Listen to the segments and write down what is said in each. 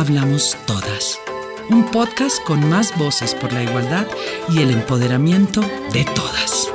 hablamos todas. Un podcast con más voces por la igualdad y el empoderamiento de todas.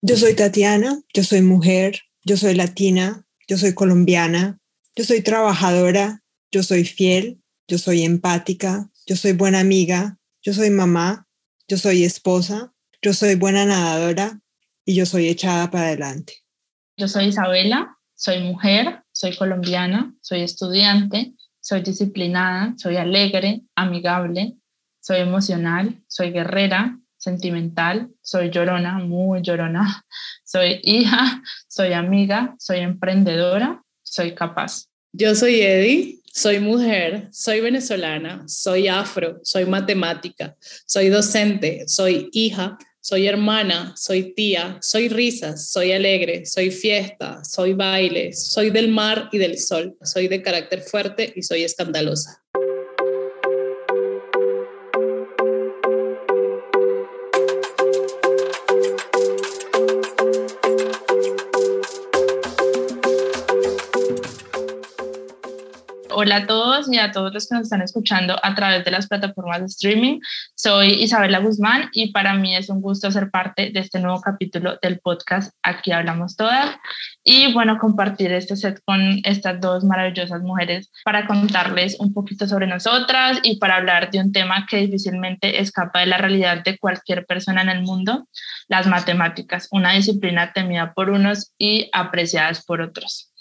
Yo soy Tatiana, yo soy mujer, yo soy latina, yo soy colombiana, yo soy trabajadora, yo soy fiel, yo soy empática, yo soy buena amiga, yo soy mamá, yo soy esposa, yo soy buena nadadora y yo soy echada para adelante. Yo soy Isabela, soy mujer, soy colombiana, soy estudiante, soy disciplinada, soy alegre, amigable, soy emocional, soy guerrera, sentimental, soy llorona, muy llorona, soy hija, soy amiga, soy emprendedora, soy capaz. Yo soy Eddie, soy mujer, soy venezolana, soy afro, soy matemática, soy docente, soy hija, soy hermana, soy tía, soy risas, soy alegre, soy fiesta, soy baile, soy del mar y del sol, soy de carácter fuerte y soy escandalosa. Hola a todos y a todos los que nos están escuchando a través de las plataformas de streaming. Soy Isabela Guzmán y para mí es un gusto ser parte de este nuevo capítulo del podcast Aquí Hablamos Todas y bueno, compartir este set con estas dos maravillosas mujeres para contarles un poquito sobre nosotras y para hablar de un tema que difícilmente escapa de la realidad de cualquier persona en el mundo, las matemáticas, una disciplina temida por unos y apreciadas por otros.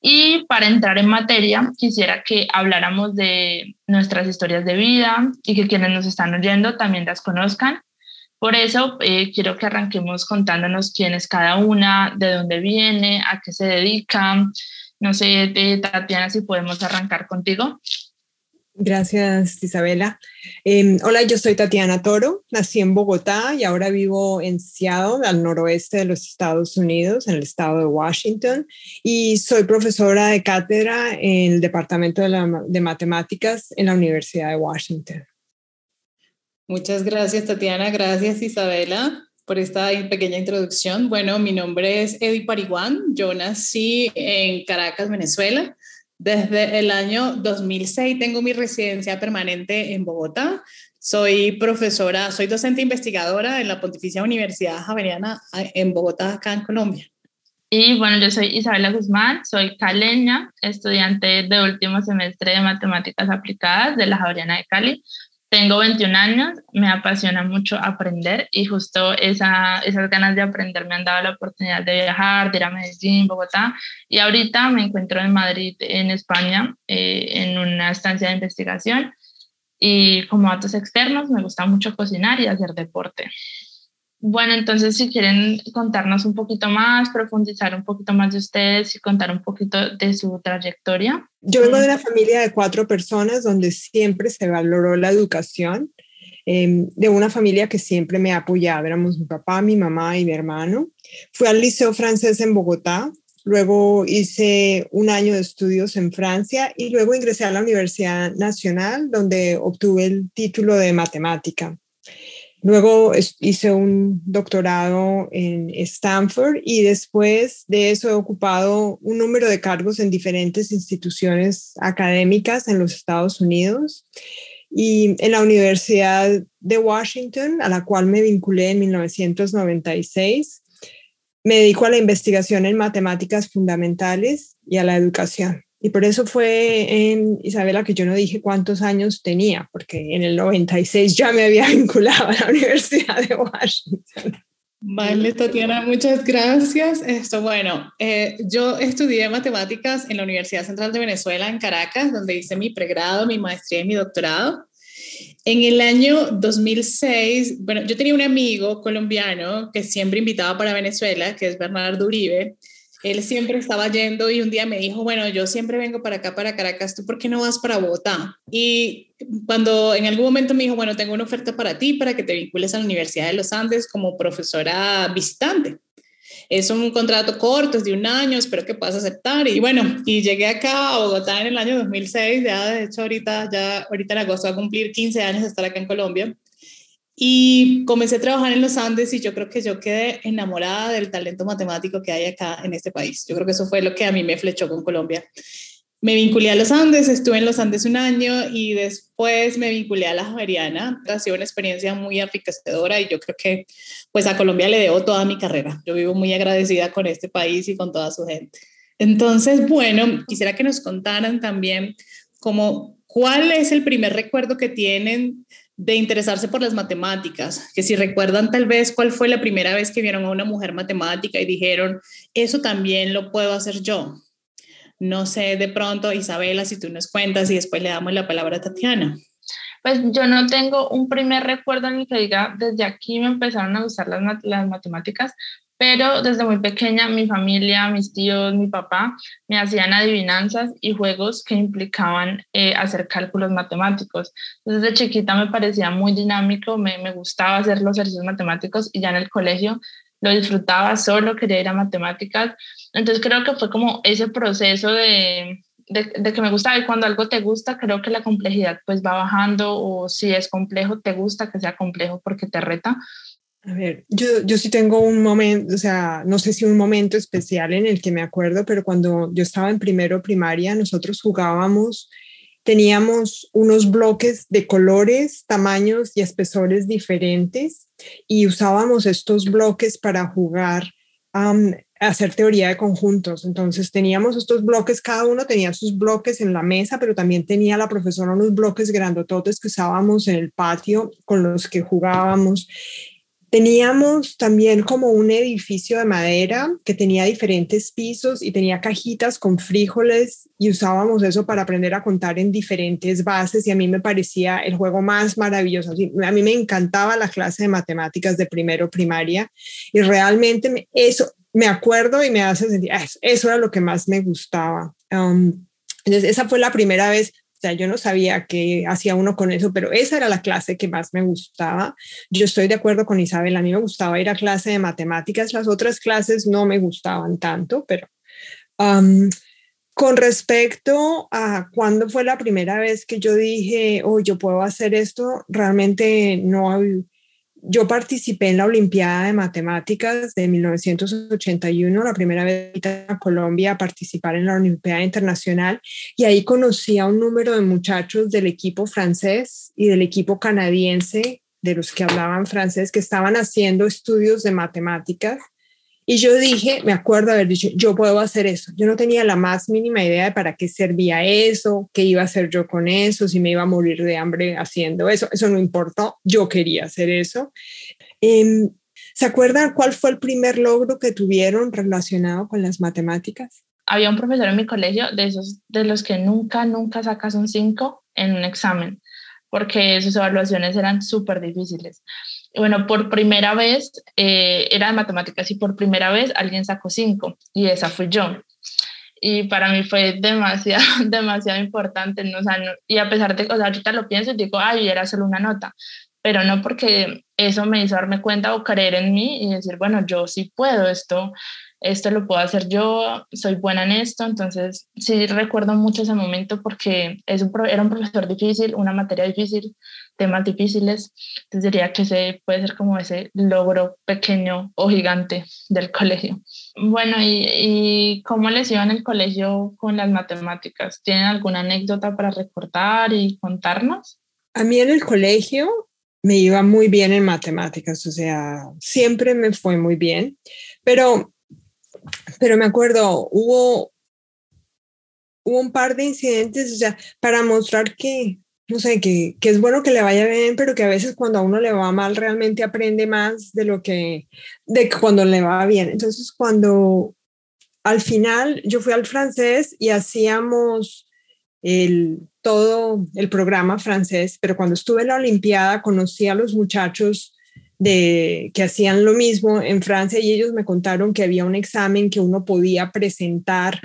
Y para entrar en materia, quisiera que habláramos de nuestras historias de vida y que quienes nos están oyendo también las conozcan. Por eso eh, quiero que arranquemos contándonos quién es cada una, de dónde viene, a qué se dedica. No sé, eh, Tatiana, si podemos arrancar contigo. Gracias, Isabela. Em, hola, yo soy Tatiana Toro, nací en Bogotá y ahora vivo en Seattle, al noroeste de los Estados Unidos, en el estado de Washington, y soy profesora de cátedra en el Departamento de, de Matemáticas en la Universidad de Washington. Muchas gracias, Tatiana. Gracias, Isabela, por esta pequeña introducción. Bueno, mi nombre es Eddie Pariguán. Yo nací en Caracas, Venezuela. Desde el año 2006 tengo mi residencia permanente en Bogotá. Soy profesora, soy docente investigadora en la Pontificia Universidad Javeriana en Bogotá, acá en Colombia. Y bueno, yo soy Isabela Guzmán, soy caleña, estudiante de último semestre de matemáticas aplicadas de la Javeriana de Cali. Tengo 21 años, me apasiona mucho aprender y justo esa, esas ganas de aprender me han dado la oportunidad de viajar, de ir a Medellín, Bogotá y ahorita me encuentro en Madrid, en España, eh, en una estancia de investigación y como datos externos me gusta mucho cocinar y hacer deporte. Bueno, entonces si quieren contarnos un poquito más, profundizar un poquito más de ustedes y contar un poquito de su trayectoria. Yo vengo de una familia de cuatro personas donde siempre se valoró la educación, em, de una familia que siempre me ha apoyado. Éramos mi papá, mi mamá y mi hermano. Fui al Liceo Francés en Bogotá, luego hice un año de estudios en Francia y luego ingresé a la Universidad Nacional donde obtuve el título de matemática. Luego hice un doctorado en Stanford y después de eso he ocupado un número de cargos en diferentes instituciones académicas en los Estados Unidos y en la Universidad de Washington, a la cual me vinculé en 1996. Me dedico a la investigación en matemáticas fundamentales y a la educación. Y por eso fue en Isabela que yo no dije cuántos años tenía, porque en el 96 ya me había vinculado a la Universidad de Washington. Vale, Tatiana, muchas gracias. Esto, bueno, eh, yo estudié matemáticas en la Universidad Central de Venezuela, en Caracas, donde hice mi pregrado, mi maestría y mi doctorado. En el año 2006, bueno, yo tenía un amigo colombiano que siempre invitaba para Venezuela, que es Bernardo Uribe, él siempre estaba yendo y un día me dijo, bueno, yo siempre vengo para acá, para Caracas, ¿tú por qué no vas para Bogotá? Y cuando en algún momento me dijo, bueno, tengo una oferta para ti, para que te vincules a la Universidad de los Andes como profesora visitante. Es un contrato corto, es de un año, espero que puedas aceptar. Y bueno, y llegué acá a Bogotá en el año 2006, ya de hecho ahorita, ya ahorita en agosto va a cumplir 15 años de estar acá en Colombia. Y comencé a trabajar en los Andes y yo creo que yo quedé enamorada del talento matemático que hay acá en este país. Yo creo que eso fue lo que a mí me flechó con Colombia. Me vinculé a los Andes, estuve en los Andes un año y después me vinculé a la Javeriana. Ha sido una experiencia muy enriquecedora y yo creo que pues a Colombia le debo toda mi carrera. Yo vivo muy agradecida con este país y con toda su gente. Entonces, bueno, quisiera que nos contaran también como cuál es el primer recuerdo que tienen de interesarse por las matemáticas, que si recuerdan tal vez cuál fue la primera vez que vieron a una mujer matemática y dijeron, eso también lo puedo hacer yo. No sé, de pronto, Isabela, si tú nos cuentas y después le damos la palabra a Tatiana. Pues yo no tengo un primer recuerdo en el que diga, desde aquí me empezaron a gustar las, las matemáticas, pero desde muy pequeña mi familia, mis tíos, mi papá me hacían adivinanzas y juegos que implicaban eh, hacer cálculos matemáticos. Desde chiquita me parecía muy dinámico, me, me, gustaba hacer los ejercicios matemáticos y ya en el colegio lo disfrutaba, solo quería ir a matemáticas. Entonces creo que fue como ese proceso de, de, que me gustaba y cuando algo te gusta, creo que la complejidad pues va bajando o si es complejo, te gusta que sea complejo porque te reta. A ver, yo, yo sí tengo un momento, o sea, no sé si un momento especial en el que me acuerdo, pero cuando yo estaba en primero primaria, nosotros jugábamos teníamos unos bloques de colores, tamaños y espesores diferentes y usábamos estos bloques para jugar a hacer teoría de conjuntos. Entonces teníamos estos bloques, cada uno tenía sus bloques en la mesa, pero también tenía la profesora unos bloques grandototes que usábamos en el patio con los que jugábamos Teníamos también como un edificio de madera que tenía diferentes pisos y tenía cajitas con frijoles y usábamos eso para aprender a contar en diferentes bases y a mí me parecía el juego más maravilloso. A mí me encantaba la clase de matemáticas de primero primaria y realmente eso me acuerdo y me hace sentir, ah, eso, era lo que más me gustaba. Entonces, esa fue la primera vez yo no sabía qué hacía uno con eso, pero esa era la clase que más me gustaba. Yo estoy de acuerdo con Isabel, a mí me gustaba ir a clase de matemáticas, las otras clases no me gustaban tanto, pero con respecto a cuándo fue la primera vez que yo dije, oh, yo puedo hacer esto, realmente no, yo participé en la Olimpiada de Matemáticas de 1981, la primera vez a Colombia a participar en la Olimpiada Internacional, y ahí conocí a un número de muchachos del equipo francés y del equipo canadiense, de los que hablaban francés, que estaban haciendo estudios de matemáticas y yo dije, me acuerdo haber dicho, yo puedo hacer eso. Yo no tenía la más mínima idea de para qué servía eso, qué iba a hacer yo con eso, si me iba a morir de hambre haciendo eso. Eso no importó, yo quería hacer eso. Em, ¿Se acuerdan cuál fue el primer logro que tuvieron relacionado con las matemáticas? Había un profesor en mi colegio de esos de los que nunca, nunca sacas un 5 en un examen, porque sus evaluaciones eran súper difíciles bueno, por primera vez eh, era de matemáticas y por primera vez alguien sacó cinco y esa fui yo. Y para mí fue demasiado, demasiado importante, ¿no? O sea, y a pesar de, o sea, ahorita lo pienso y digo, ay, era solo una nota, pero no porque eso me hizo darme cuenta o creer en mí y decir, bueno, yo sí puedo esto, esto lo puedo hacer yo, soy buena en esto, entonces sí recuerdo mucho ese momento porque es un, era un profesor difícil, una materia difícil, temas difíciles, entonces diría que ese puede ser como ese logro pequeño o gigante del colegio. Bueno, ¿y, y cómo les iba en el colegio con las matemáticas? ¿Tienen alguna anécdota para recordar y contarnos? A mí en el colegio me iba muy bien en matemáticas, o sea, siempre me fue muy bien, pero pero me acuerdo, hubo, hubo un par de incidentes, o sea, para mostrar que, no sé, que, que, es bueno que le vaya bien, pero que a veces cuando a uno le va mal realmente aprende más de lo que, de cuando le va bien. Entonces, cuando al final yo fui al francés y hacíamos el, todo el programa francés, pero cuando estuve en la Olimpiada conocí a los muchachos de que hacían lo mismo en Francia y ellos me contaron que había un examen que uno podía presentar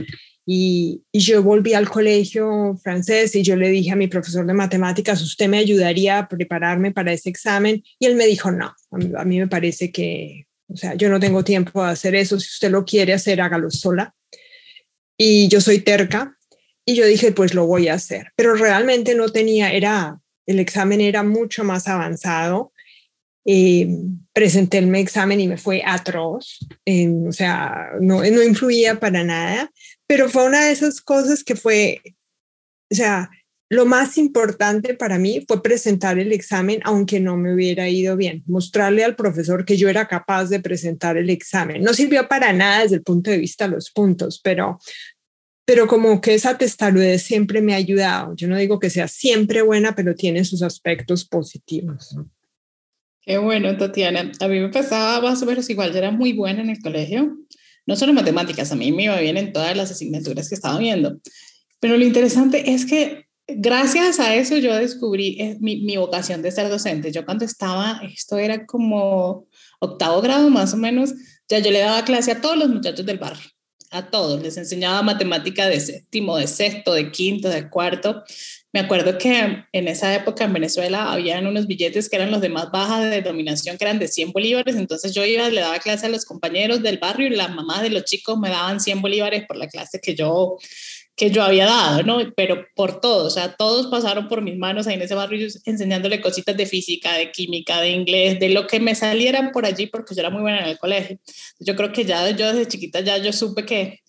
y, yo volví al colegio francés y yo le dije a mi profesor de matemáticas, ¿usted me ayudaría a prepararme para ese examen? Y él me dijo, no, a mí, me parece que, o sea, yo no tengo tiempo de hacer eso, si usted lo quiere hacer, hágalo sola. Y yo soy terca y yo dije, pues lo voy a hacer, pero realmente no tenía, era, el examen era mucho más avanzado Eh, presenté el examen y me fue atroz, o sea, no, no influía para nada, pero fue una de esas cosas que fue, o sea, lo más importante para mí fue presentar el examen aunque no me hubiera ido bien, mostrarle al profesor que yo era capaz de presentar el examen. No sirvió para nada desde el punto de vista de los puntos, pero, pero como que esa testarudez siempre me ha ayudado. Yo no digo que sea siempre buena, pero tiene sus aspectos positivos. Qué bueno, Tatiana. A mí me pasaba más o menos igual. Yo era muy buena en el colegio, no solo matemáticas, a mí me iba bien en todas las asignaturas que estaba viendo. Pero lo interesante es que gracias a eso yo descubrí eh, mi, mi, vocación de ser docente. Yo cuando estaba, esto era como octavo grado más o menos, ya yo le daba clase a todos los muchachos del barrio, a todos. Les enseñaba matemática de séptimo, de sexto, de quinto, de cuarto. Me acuerdo que en esa época en Venezuela habían unos billetes que eran los de más baja de denominación, que eran de 100 bolívares. Entonces yo iba, le daba clase a los compañeros del barrio y las mamás de los chicos me daban 100 bolívares por la clase que yo que yo había dado, ¿no? Pero por todos, o sea, todos pasaron por mis manos ahí en ese barrio enseñándole cositas de física, de química, de inglés, de lo que me salieran por allí, porque yo era muy buena en el colegio. Yo creo que ya yo desde chiquita ya yo supe que,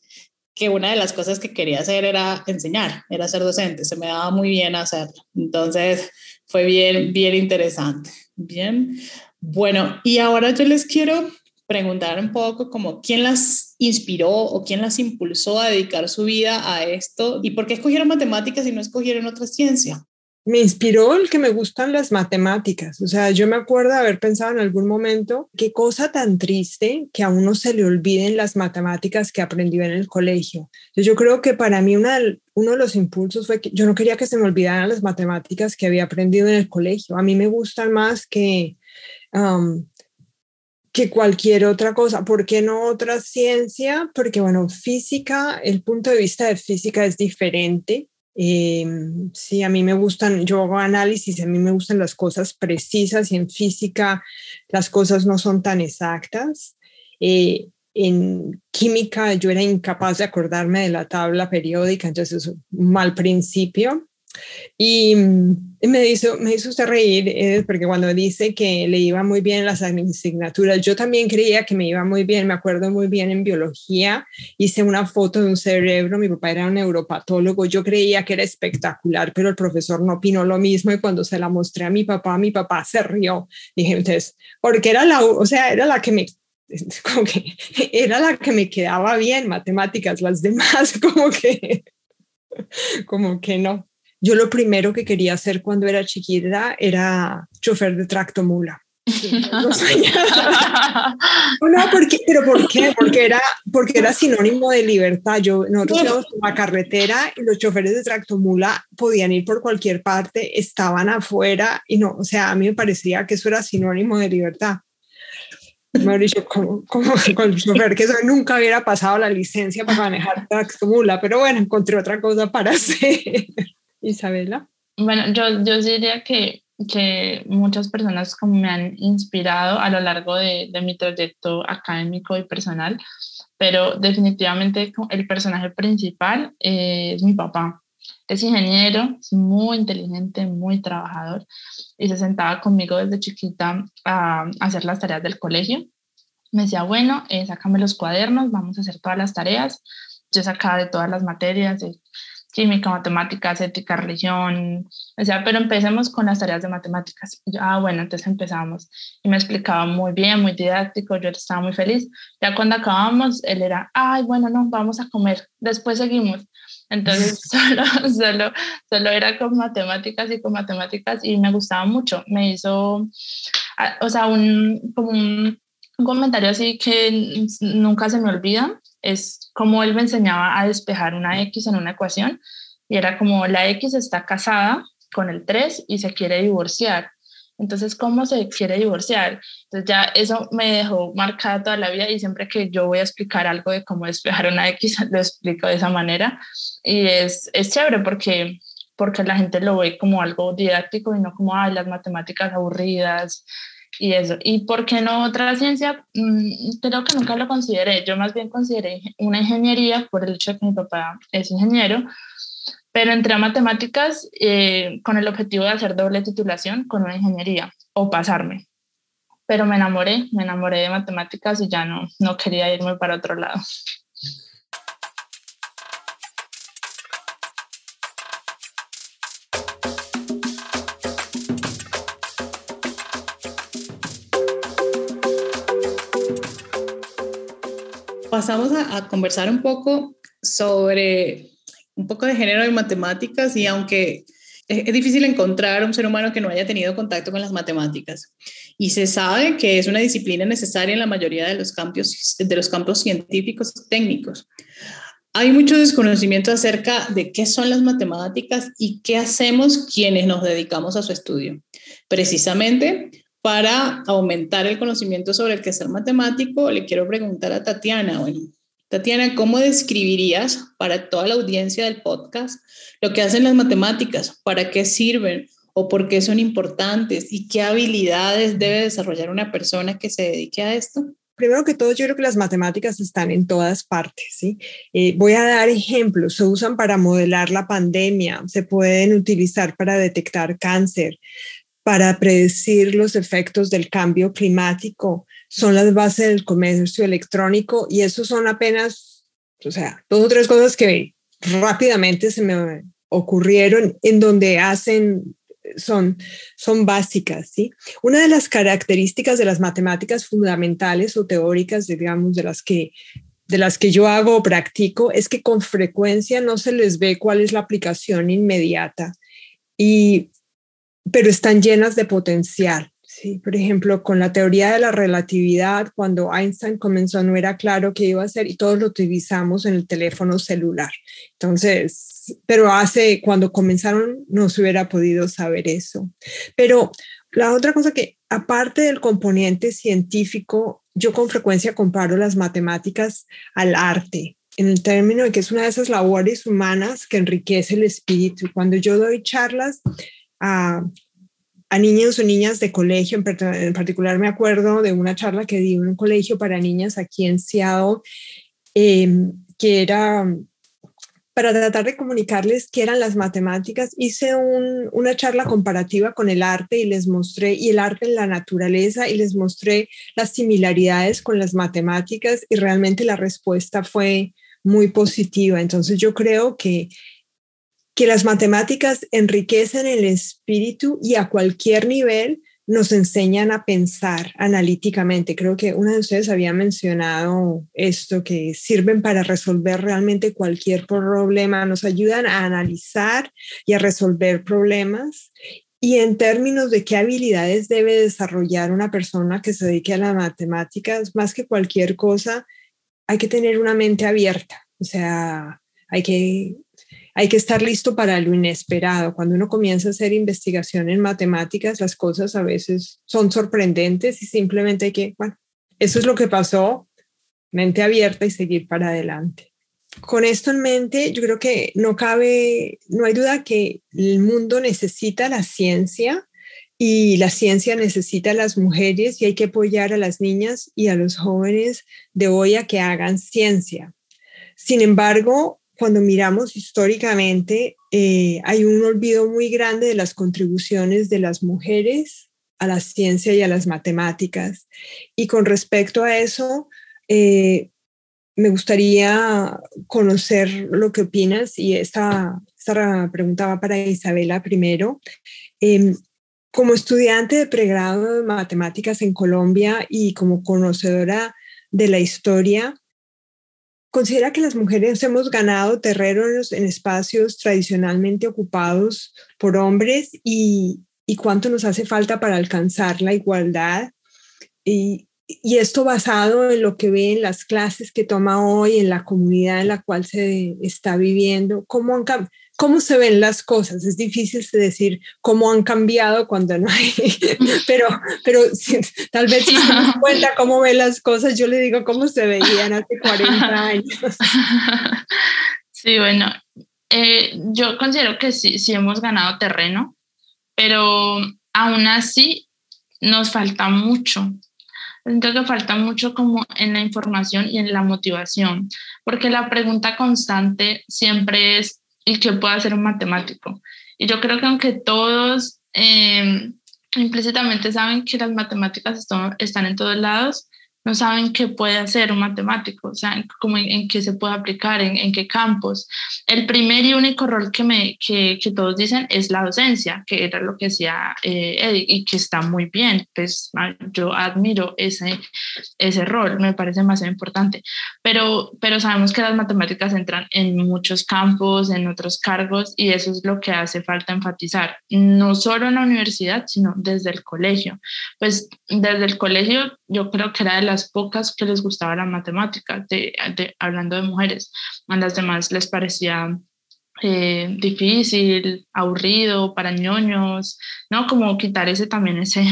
que una de las cosas que quería hacer era enseñar, era ser docente, se me daba muy bien hacerlo. Entonces fue bien, bien interesante. Bien, bueno, y ahora yo les quiero preguntar un poco como quién las inspiró o quién las impulsó a dedicar su vida a esto y por qué escogieron matemáticas y no escogieron otra ciencia. Me inspiró el que me gustan las matemáticas. O sea, yo me acuerdo haber pensado en algún momento qué cosa tan triste que a uno se le olviden las matemáticas que aprendió en el colegio. Yo creo que para mí una, uno de los impulsos fue que yo no quería que se me olvidaran las matemáticas que había aprendido en el colegio. A mí me gustan más que um, que cualquier otra cosa. ¿Por qué no otra ciencia? Porque, bueno, física, el punto de vista de física es diferente. Eh, sí, a mí me gustan, yo hago análisis, a mí me gustan las cosas precisas y en física las cosas no son tan exactas. Eh, en química yo era incapaz de acordarme de la tabla periódica, entonces es un mal principio. Y, me, hizo, me hizo usted reír eh, porque cuando dice que le iba muy bien las asignaturas, yo también creía que me iba muy bien, me acuerdo muy bien en biología, hice una foto de un cerebro, mi papá era un neuropatólogo, yo creía que era espectacular, pero el profesor no opinó lo mismo y cuando se la mostré a mi papá, mi papá se rió. Dije, entonces, porque era la, o sea, era la que me como que era la que me quedaba bien, matemáticas, las demás como que como que no. Yo lo primero que quería hacer cuando era chiquita era chofer de tracto mula. no, porque, pero ¿por qué? Porque era, porque era sinónimo de libertad. Yo, nosotros íbamos por la carretera y los choferes de tracto mula podían ir por cualquier parte, estaban afuera y no, o sea, a mí me parecía que eso era sinónimo de libertad. Mauricio, como, como con chofer que eso nunca hubiera pasado la licencia para manejar tracto mula, pero bueno, encontré otra cosa para hacer. Isabela. Bueno, yo, yo diría que, que muchas personas como me han inspirado a lo largo de, de mi trayecto académico y personal, pero definitivamente el personaje principal es mi papá. Es ingeniero, es muy inteligente, muy trabajador y se sentaba conmigo desde chiquita a, hacer las tareas del colegio. Me decía, bueno, eh, sácame los cuadernos, vamos a hacer todas las tareas. Yo sacaba de todas las materias, química, matemáticas, ética, religión, o sea, pero empecemos con las tareas de matemáticas. yo, ah, bueno, entonces empezamos. Y me explicaba muy bien, muy didáctico, yo estaba muy feliz. Ya cuando acabamos, él era, ay, bueno, no, vamos a comer, después seguimos. Entonces solo, solo, solo era con matemáticas y con matemáticas y me gustaba mucho. Me hizo, ah, o sea, un, como un, un comentario así que nunca se me olvida es como él me enseñaba a despejar una X en una ecuación y era como la X está casada con el 3 y se quiere divorciar. Entonces, ¿cómo se quiere divorciar? Entonces ya eso me dejó marcada toda la vida y siempre que yo voy a explicar algo de cómo despejar una X, lo explico de esa manera. Y es, es chévere porque, porque la gente lo ve como algo didáctico y no como, ay, las matemáticas aburridas, y eso. ¿Y por qué no otra ciencia? Mm, creo que nunca lo consideré. Yo más bien consideré una ingeniería por el hecho de que mi papá es ingeniero, pero entré a matemáticas eh, con el objetivo de hacer doble titulación con una ingeniería o pasarme. pero me enamoré, me enamoré de matemáticas y ya no, no quería irme para otro lado. Pasamos a, conversar un poco sobre un poco de género y matemáticas y aunque es, difícil encontrar un ser humano que no haya tenido contacto con las matemáticas. Y se sabe que es una disciplina necesaria en la mayoría de los campos, de los campos científicos técnicos. Hay mucho desconocimiento acerca de qué son las matemáticas y qué hacemos quienes nos dedicamos a su estudio. Precisamente para aumentar el conocimiento sobre el quehacer matemático, le quiero preguntar a Tatiana, bueno, Tatiana, ¿cómo describirías para toda la audiencia del podcast lo que hacen las matemáticas? ¿Para qué sirven? ¿O por qué son importantes? ¿Y qué habilidades debe desarrollar una persona que se dedique a esto? Primero que todo, yo creo que las matemáticas están en todas partes. ¿sí? Eh, voy a dar ejemplos. Se usan para modelar la pandemia, se pueden utilizar para detectar cáncer, para predecir los efectos del cambio climático, son las bases del comercio electrónico y eso son apenas, o sea, dos o tres cosas que rápidamente se me ocurrieron en donde hacen son, son básicas, ¿sí? Una de las características de las matemáticas fundamentales o teóricas, digamos, de las que de las que yo hago o practico es que con frecuencia no se les ve cuál es la aplicación inmediata y pero están llenas de potencial. Sí, por ejemplo, con la teoría de la relatividad, cuando Einstein comenzó no era claro qué iba a hacer y todos lo utilizamos en el teléfono celular. Entonces, pero hace, cuando comenzaron, no se hubiera podido saber eso. Pero la otra cosa que, aparte del componente científico, yo con frecuencia comparo las matemáticas al arte, en el término de que es una de esas labores humanas que enriquece el espíritu. Cuando yo doy charlas a a niños o niñas de colegio, en, particular me acuerdo de una charla que di en un colegio para niñas aquí en Seattle, em, que era para tratar de comunicarles qué eran las matemáticas, hice una charla comparativa con el arte y les mostré, y el arte en la naturaleza, y les mostré las similaridades con las matemáticas y realmente la respuesta fue muy positiva. Entonces yo creo que que las matemáticas enriquecen el espíritu y a cualquier nivel nos enseñan a pensar analíticamente. Creo que una de ustedes había mencionado esto, que sirven para resolver realmente cualquier problema, nos ayudan a analizar y a resolver problemas. Y en términos de qué habilidades debe desarrollar una persona que se dedique a las matemáticas, más que cualquier cosa, hay que tener una mente abierta. O sea, hay que hay que estar listo para lo inesperado. Cuando uno comienza a hacer investigación en matemáticas, las cosas a veces son sorprendentes y simplemente hay que, bueno, eso es lo que pasó, mente abierta y seguir para adelante. Con esto en mente, yo creo que no cabe, no hay duda que el mundo necesita la ciencia y la ciencia necesita a las mujeres y hay que apoyar a las niñas y a los jóvenes de hoy a que hagan ciencia. Sin embargo, cuando miramos históricamente, eh, hay un olvido muy grande de las contribuciones de las mujeres a la ciencia y a las matemáticas. Y con respecto a eso, eh, me gustaría conocer lo que opinas y esta, esta pregunta va para Isabela primero. Em, como estudiante de pregrado de matemáticas en Colombia y como conocedora de la historia, considera que las mujeres hemos ganado terrenos en espacios tradicionalmente ocupados por hombres y, y cuánto nos hace falta para alcanzar la igualdad. Y, y, esto basado en lo que ve en las clases que toma hoy, en la comunidad en la cual se está viviendo, cómo han, cómo se ven las cosas. Es difícil decir cómo han cambiado cuando no hay, pero, pero tal vez si se dan cuenta cómo ven las cosas, yo le digo cómo se veían hace 40 años. Sí, bueno, eh, yo considero que sí, sí hemos ganado terreno, pero aún así nos falta mucho. Siento que falta mucho como en la información y en la motivación, porque la pregunta constante siempre es, y que pueda ser un matemático. Y yo creo que aunque todos em, implícitamente saben que las matemáticas están en todos lados, no saben qué puede hacer un matemático, o sea, cómo en, qué se puede aplicar, en, en, qué campos. El primer y único rol que, me, que, que, todos dicen es la docencia, que era lo que decía eh, Eddie, y que está muy bien, pues yo admiro ese, ese rol, me parece más importante, pero, pero sabemos que las matemáticas entran en muchos campos, en otros cargos, y eso es lo que hace falta enfatizar, no solo en la universidad, sino desde el colegio. Pues desde el colegio yo creo que era de las pocas que les gustaba la matemática, de, hablando de mujeres. A las demás les parecía eh, difícil, aburrido, para ñoños, ¿no? Como quitar ese también, ese,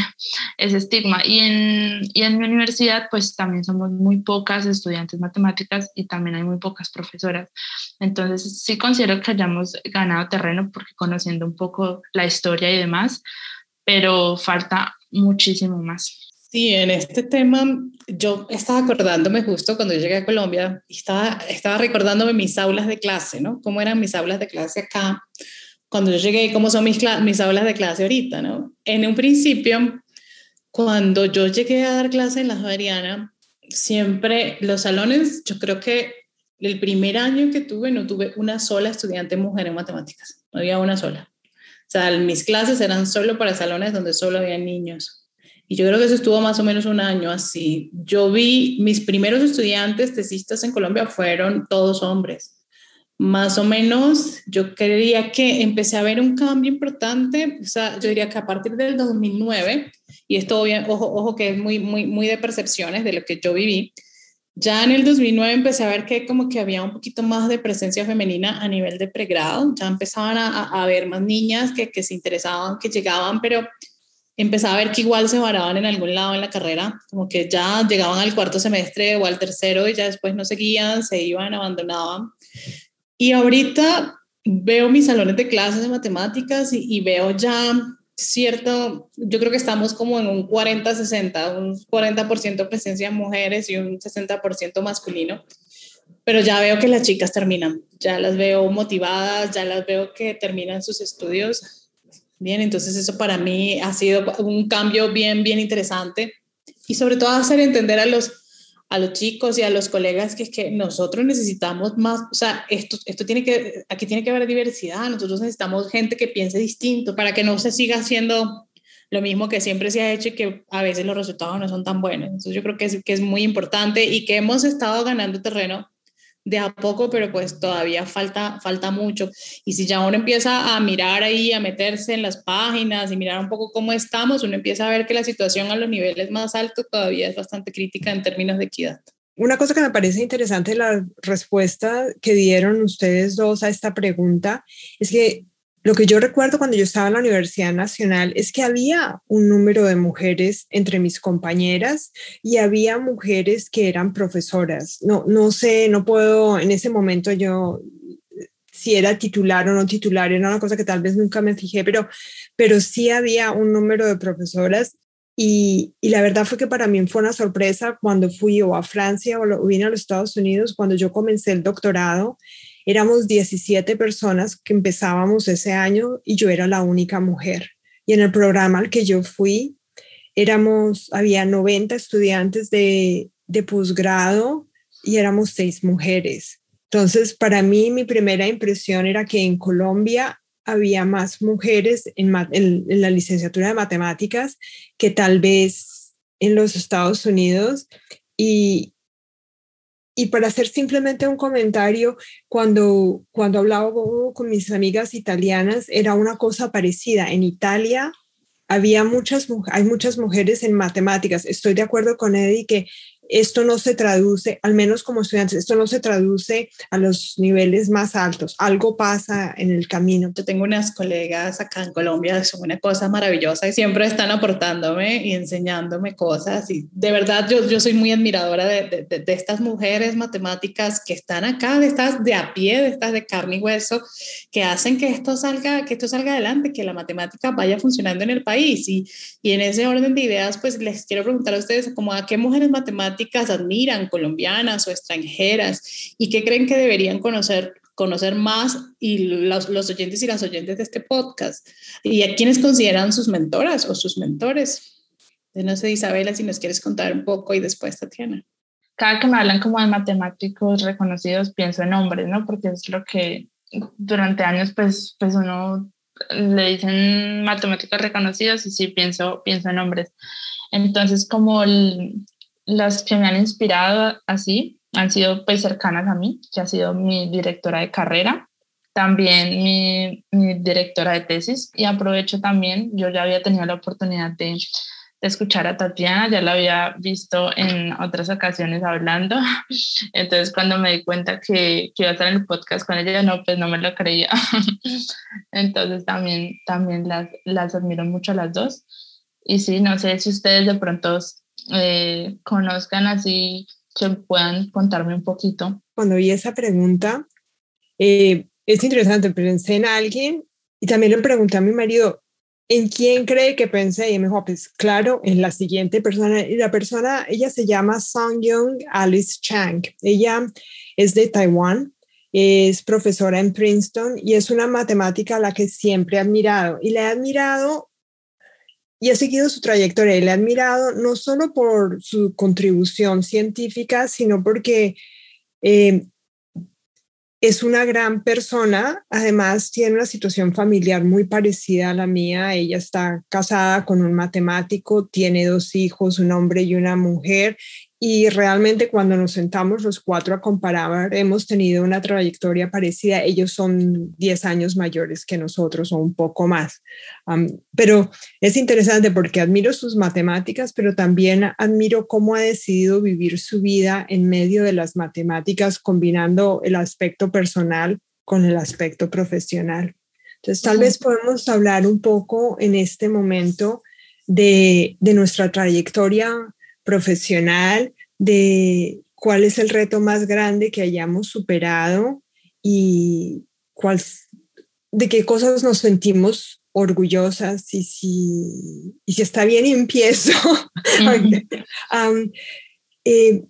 ese estigma. Y en, y en mi universidad, pues también somos muy pocas estudiantes matemáticas y también hay muy pocas profesoras. Entonces, sí considero que hayamos ganado terreno porque conociendo un poco la historia y demás, pero falta muchísimo más. Sí, en este tema yo estaba acordándome justo cuando llegué a Colombia, estaba, estaba recordándome mis aulas de clase, ¿no? ¿Cómo eran mis aulas de clase acá? Cuando yo llegué cómo son mis, mis aulas de clase ahorita, ¿no? En un principio, cuando yo llegué a dar clase en la Javeriana, siempre los salones, yo creo que el primer año que tuve no tuve una sola estudiante mujer en matemáticas, no había una sola. O sea, mis clases eran solo para salones donde solo había niños. Y yo creo que eso estuvo más o menos un año así. Yo vi, mis primeros estudiantes tesistas en Colombia fueron todos hombres. Más o menos, yo creía que empecé a ver un cambio importante, o sea, yo diría que a partir del 2009, y esto, ojo, ojo que es muy, muy, muy de percepciones de lo que yo viví, ya en el 2009 empecé a ver que como que había un poquito más de presencia femenina a nivel de pregrado, ya empezaban a, a, a ver más niñas que, que se interesaban, que llegaban, pero empezaba a ver que igual se varaban en algún lado en la carrera, como que ya llegaban al cuarto semestre o al tercero y ya después no seguían, se iban, abandonaban. Y ahorita veo mis salones de clases de matemáticas y, veo ya cierto, yo creo que estamos como en un 40-60, un 40% presencia de mujeres y un 60% masculino, pero ya veo que las chicas terminan, ya las veo motivadas, ya las veo que terminan sus estudios Bien, entonces eso para mí ha sido un cambio bien, bien interesante y sobre todo hacer entender a los, a los chicos y a los colegas que es que nosotros necesitamos más, o sea, esto, esto tiene que, aquí tiene que haber diversidad, nosotros necesitamos gente que piense distinto para que no se siga haciendo lo mismo que siempre se ha hecho y que a veces los resultados no son tan buenos. Entonces yo creo que es, que es muy importante y que hemos estado ganando terreno de a poco, pero pues todavía falta, falta mucho. Y si ya uno empieza a mirar ahí, a meterse en las páginas y mirar un poco cómo estamos, uno empieza a ver que la situación a los niveles más altos todavía es bastante crítica en términos de equidad. Una cosa que me parece interesante la respuesta que dieron ustedes dos a esta pregunta es que lo que yo recuerdo cuando yo estaba en la Universidad Nacional es que había un número de mujeres entre mis compañeras y había mujeres que eran profesoras. No, no sé, no puedo, en ese momento yo, si era titular o no titular, era una cosa que tal vez nunca me fijé, pero, pero sí había un número de profesoras y, y, la verdad fue que para mí fue una sorpresa cuando fui o a Francia o, o vine a los Estados Unidos, cuando yo comencé el doctorado Éramos 17 personas que empezábamos ese año y yo era la única mujer. Y en el programa al que yo fui, éramos, había 90 estudiantes de, de posgrado y éramos seis mujeres. Entonces, para mí, mi primera impresión era que en Colombia había más mujeres en, en, en, la licenciatura de matemáticas que tal vez en los Estados Unidos. Y, y para hacer simplemente un comentario, cuando, cuando hablaba con mis amigas italianas, era una cosa parecida. En Italia había muchas, hay muchas mujeres en matemáticas. Estoy de acuerdo con Eddie que esto no se traduce, al menos como estudiantes, esto no se traduce a los niveles más altos. Algo pasa en el camino. Yo tengo unas colegas acá en Colombia, son una cosa maravillosa y siempre están aportándome y enseñándome cosas. Y de verdad yo, yo soy muy admiradora de, de, de, estas mujeres matemáticas que están acá, de estas de a pie, de estas de carne y hueso, que hacen que esto salga, que esto salga adelante, que la matemática vaya funcionando en el país. Y, y en ese orden de ideas, pues les quiero preguntar a ustedes, como a qué mujeres matemáticas admiran, colombianas o extranjeras, y qué creen que deberían conocer conocer más y los, los, oyentes y las oyentes de este podcast. ¿Y a quiénes consideran sus mentoras o sus mentores? No sé, Isabela, si nos quieres contar un poco y después Tatiana. Cada que me hablan como de matemáticos reconocidos, pienso en hombres, ¿no? Porque es lo que durante años, pues, pues uno le dicen matemáticos reconocidos y sí pienso, pienso en hombres. Entonces, como las que me han inspirado así han sido pues cercanas a mí, que ha sido mi directora de carrera, también mi, mi directora de tesis. Y aprovecho también, yo ya había tenido la oportunidad de de escuchar a Tatiana, ya la había visto en otras ocasiones hablando, entonces cuando me di cuenta que, que iba a estar en el podcast con ella, no, pues no me lo creía, entonces también, también las, las admiro mucho a las dos, y sí, no sé si ustedes de pronto eh, conozcan así, que puedan contarme un poquito. Cuando vi esa pregunta, eh, es interesante, pensé en alguien y también le pregunté a mi marido, ¿En quién cree que pensé? Y me dijo, pues claro, en la siguiente persona. Y la persona, ella se llama Song Young Alice Chang. Ella es de Taiwán, es profesora en Princeton y es una matemática a la que siempre he admirado. Y le he admirado y he seguido su trayectoria. Y le he admirado no solo por su contribución científica, sino porque eh, es una gran persona, además tiene una situación familiar muy parecida a la mía. Ella está casada con un matemático, tiene dos hijos, un hombre y una mujer, y realmente cuando nos sentamos los cuatro a comparar, hemos tenido una trayectoria parecida. Ellos son 10 años mayores que nosotros o un poco más. pero es interesante porque admiro sus matemáticas, pero también admiro cómo ha decidido vivir su vida en medio de las matemáticas, combinando el aspecto personal con el aspecto profesional. Entonces, tal vez podemos hablar un poco en este momento de, de nuestra trayectoria profesional de cuál es el reto más grande que hayamos superado y cuál, de qué cosas nos sentimos orgullosas y si, y si está bien empiezo. Eh,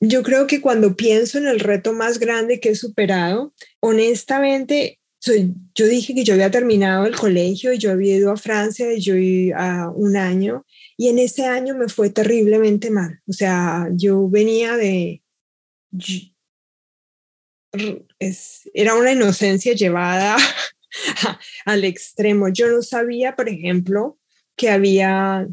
yo creo que cuando pienso en el reto más grande que he superado, honestamente, yo dije que yo había terminado el colegio y yo había ido a Francia y yo a un año y en ese año me fue terriblemente mal. O sea, yo venía de... era una inocencia llevada al extremo. Yo no sabía, por ejemplo, que había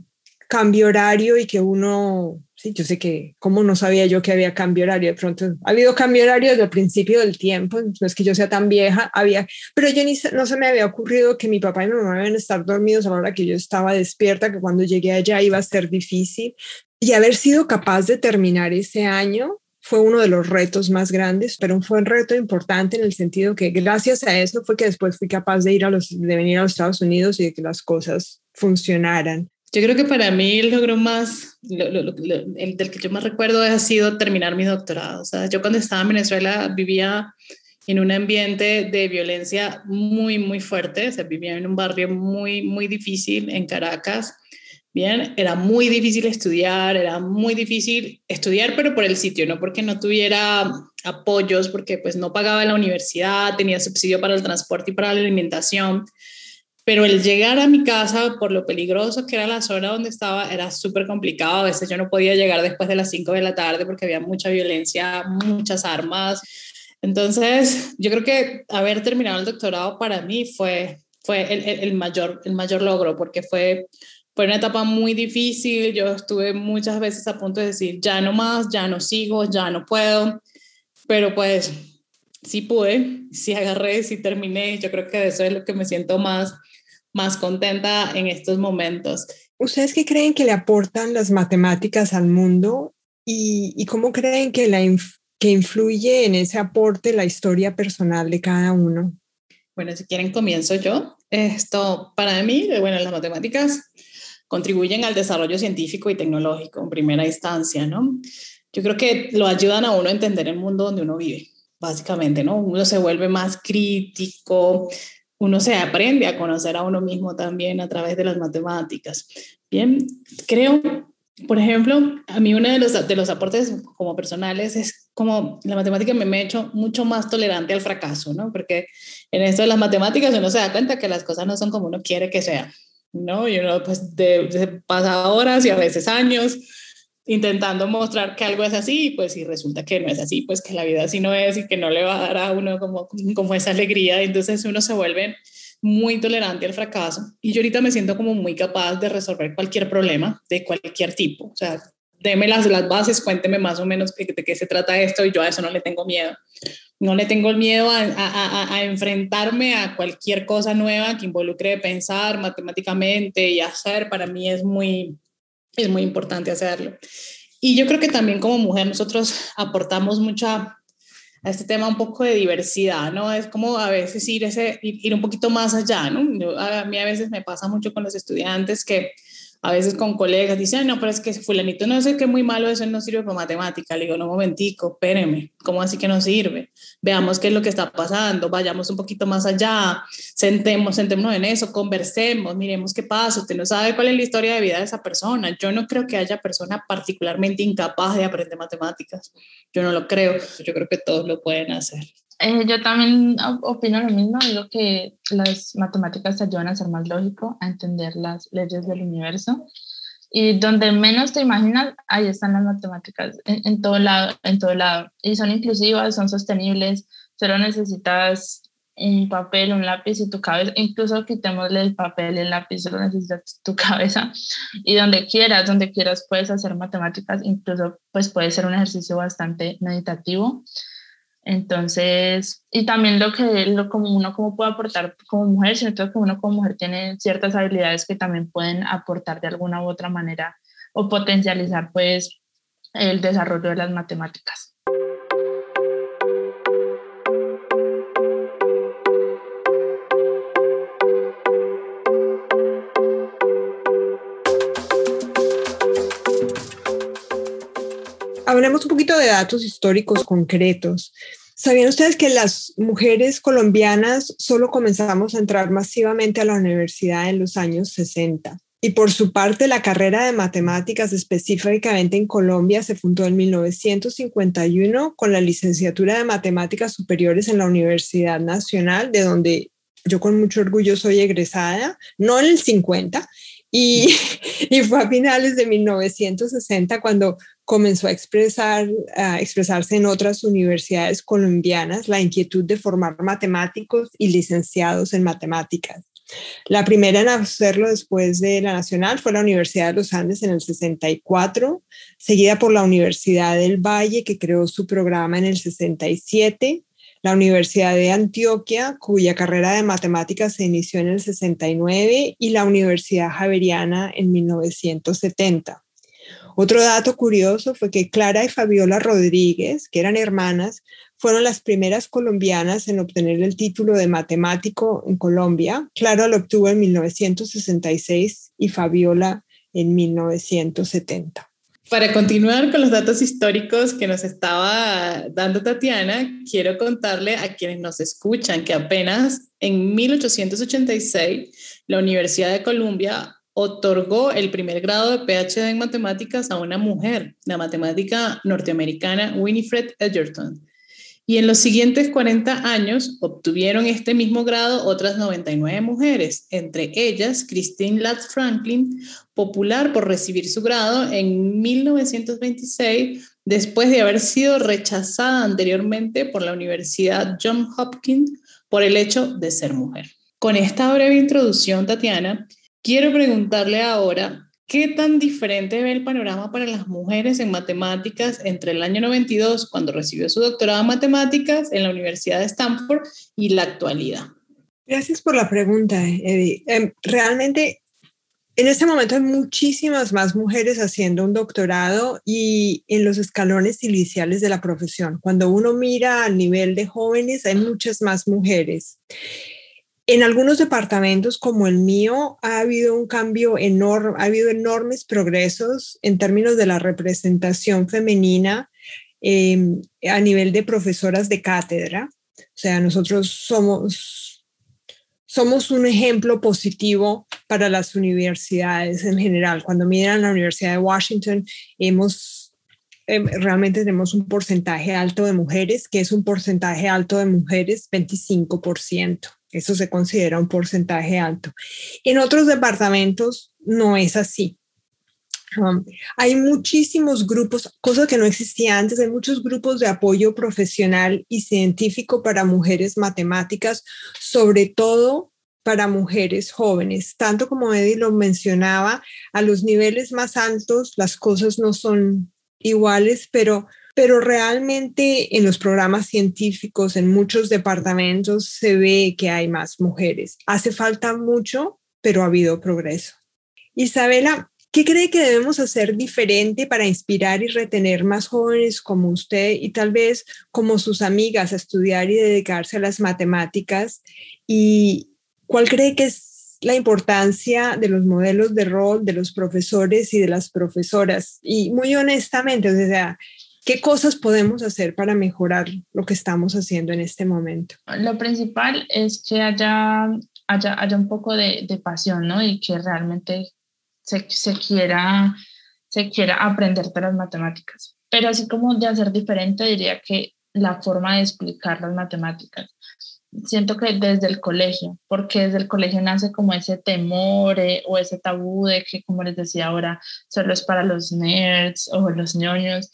cambio horario y que uno Sí, yo sé que, ¿cómo no sabía yo que había cambio horario? De pronto, ha habido cambio horario desde el principio del tiempo, no es que yo sea tan vieja, había, pero yo ni, no se me había ocurrido que mi papá y mi mamá iban a estar dormidos a la hora que yo estaba despierta, que cuando llegué allá iba a ser difícil. Y haber sido capaz de terminar ese año fue uno de los retos más grandes, pero fue un reto importante en el sentido que gracias a eso fue que después fui capaz de ir a los, de venir a los Estados Unidos y de que las cosas funcionaran. Yo creo que para mí el logro más, el del que yo más recuerdo ha sido terminar mi doctorado. O sea, yo cuando estaba en Venezuela vivía en un ambiente de violencia muy, muy fuerte. O sea, vivía en un barrio muy, muy difícil en Caracas. Bien, era muy difícil estudiar, era muy difícil estudiar, pero por el sitio, no porque no tuviera apoyos, porque pues no pagaba la universidad, tenía subsidio para el transporte y para la alimentación pero el llegar a mi casa por lo peligroso que era la zona donde estaba era súper complicado. A veces yo no podía llegar después de las 5 de la tarde porque había mucha violencia, muchas armas. Entonces, yo creo que haber terminado el doctorado para mí fue, fue el, el, mayor, el mayor logro porque fue, fue una etapa muy difícil. Yo estuve muchas veces a punto de decir, ya no más, ya no sigo, ya no puedo. Pero pues sí pude, sí agarré, sí terminé. Yo creo que de eso es lo que me siento más más contenta en estos momentos. ¿Ustedes qué creen que le aportan las matemáticas al mundo y, cómo creen que, la que influye en ese aporte la historia personal de cada uno? Bueno, si quieren comienzo yo. Esto, para mí, bueno, las matemáticas contribuyen al desarrollo científico y tecnológico en primera instancia, ¿no? Yo creo que lo ayudan a uno a entender el mundo donde uno vive, básicamente, ¿no? Uno se vuelve más crítico, uno se aprende a conocer a uno mismo también a través de las matemáticas. Bien, creo, por ejemplo, a mí uno de los, de los aportes como personales es como la matemática me, ha hecho mucho más tolerante al fracaso, ¿no? Porque en esto de las matemáticas uno se da cuenta que las cosas no son como uno quiere que sean, ¿no? Y uno pues pasa horas y a veces años intentando mostrar que algo es así, pues si resulta que no es así, pues que la vida así no es y que no le va a dar a uno como, como esa alegría, entonces uno se vuelve muy tolerante al fracaso y yo ahorita me siento como muy capaz de resolver cualquier problema de cualquier tipo, o sea, deme las, las bases, cuénteme más o menos de, qué se trata esto y yo a eso no le tengo miedo. No le tengo el miedo a, a, a, enfrentarme a cualquier cosa nueva que involucre pensar matemáticamente y hacer. Para mí es muy, es muy importante hacerlo. Y yo creo que también como mujer nosotros aportamos mucha a este tema un poco de diversidad, ¿no? Es como a veces ir, ese, ir, un poquito más allá, ¿no? a mí a veces me pasa mucho con los estudiantes que a veces con colegas dicen, no, pero es que fulanito no sé qué muy malo eso, no sirve para matemática. Le digo, no, momentico, espéreme, ¿cómo así que no sirve? Veamos qué es lo que está pasando, vayamos un poquito más allá, sentemos, sentémonos en eso, conversemos, miremos qué pasa. Usted no sabe cuál es la historia de vida de esa persona. Yo no creo que haya persona particularmente incapaz de aprender matemáticas. Yo no lo creo. Yo creo que todos lo pueden hacer. Eh, yo también opino lo mismo, digo que las matemáticas te ayudan a ser más lógico, a entender las leyes del universo. Y donde menos te imaginas, ahí están las matemáticas, en, en todo lado, en todo lado. Y son inclusivas, son sostenibles, solo necesitas un papel, un lápiz y tu cabeza, incluso quitémosle el papel, el lápiz, solo necesitas tu cabeza y donde quieras, donde quieras puedes hacer matemáticas, incluso pues puede ser un ejercicio bastante meditativo entonces, y también lo que lo, como uno como puede aportar como mujer, sino que uno como mujer tiene ciertas habilidades que también pueden aportar de alguna u otra manera o potencializar pues el desarrollo de las matemáticas. Hablemos un poquito de datos históricos concretos. ¿Sabían ustedes que las mujeres colombianas solo comenzamos a entrar masivamente a la universidad en los años 60? Y por su parte, la carrera de matemáticas específicamente en Colombia se fundó en 1951 con la licenciatura de matemáticas superiores en la Universidad Nacional, de donde yo con mucho orgullo soy egresada, no en el 50, y, fue a finales de 1960 cuando comenzó a, expresar, a expresarse en otras universidades colombianas la inquietud de formar matemáticos y licenciados en matemáticas. La primera en hacerlo después de la Nacional fue la Universidad de los Andes en el 64, seguida por la Universidad del Valle, que creó su programa en el 67, la Universidad de Antioquia, cuya carrera de matemáticas se inició en el 69, y la Universidad Javeriana en 1970. Otro dato curioso fue que Clara y Fabiola Rodríguez, que eran hermanas, fueron las primeras colombianas en obtener el título de matemático en Colombia. Clara lo obtuvo en 1966 y Fabiola en 1970. Para continuar con los datos históricos que nos estaba dando Tatiana, quiero contarle a quienes nos escuchan que apenas en 1886 la Universidad de Columbia otorgó el primer grado de PhD en matemáticas a una mujer, la matemática norteamericana Winifred Edgerton. Y en los siguientes 40 años obtuvieron este mismo grado otras 99 mujeres, entre ellas Christine Latz Franklin, popular por recibir su grado en 1926 después de haber sido rechazada anteriormente por la Universidad Johns Hopkins por el hecho de ser mujer. Con esta breve introducción, Tatiana, quiero preguntarle ahora ¿Qué tan diferente ve el panorama para las mujeres en matemáticas entre el año 92, cuando recibió su doctorado en matemáticas en la Universidad de Stanford, y la actualidad? Gracias por la pregunta, Eddie. Em, realmente, en este momento hay muchísimas más mujeres haciendo un doctorado y en los escalones iniciales de la profesión. Cuando uno mira a nivel de jóvenes, hay muchas más mujeres. En algunos departamentos como el mío ha habido un cambio enorme, ha habido enormes progresos en términos de la representación femenina em, a nivel de profesoras de cátedra. O sea, nosotros somos, somos un ejemplo positivo para las universidades en general. Cuando miran la Universidad de Washington, hemos em, realmente tenemos un porcentaje alto de mujeres, que es un porcentaje alto de mujeres, 25%. Eso se considera un porcentaje alto. En otros departamentos no es así. Um, hay muchísimos grupos, cosa que no existía antes, hay muchos grupos de apoyo profesional y científico para mujeres matemáticas, sobre todo para mujeres jóvenes. Tanto como Eddie lo mencionaba, a los niveles más altos las cosas no son iguales, pero, pero realmente en los programas científicos, en muchos departamentos, se ve que hay más mujeres. Hace falta mucho, pero ha habido progreso. Isabela, ¿Qué cree que debemos hacer diferente para inspirar y retener más jóvenes como usted y tal vez como sus amigas a estudiar y dedicarse a las matemáticas? ¿Y cuál cree que es la importancia de los modelos de rol de los profesores y de las profesoras? Y muy honestamente, o sea, ¿qué cosas podemos hacer para mejorar lo que estamos haciendo en este momento? Lo principal es que haya, haya, haya un poco de, de pasión, ¿no? Y que realmente se, se, quiera, se quiera aprender de las matemáticas. Pero así como de hacer diferente, diría que la forma de explicar las matemáticas. Siento que desde el colegio, porque desde el colegio nace como ese temor eh, o ese tabú de que, como les decía ahora, solo es para los nerds o los ñoños,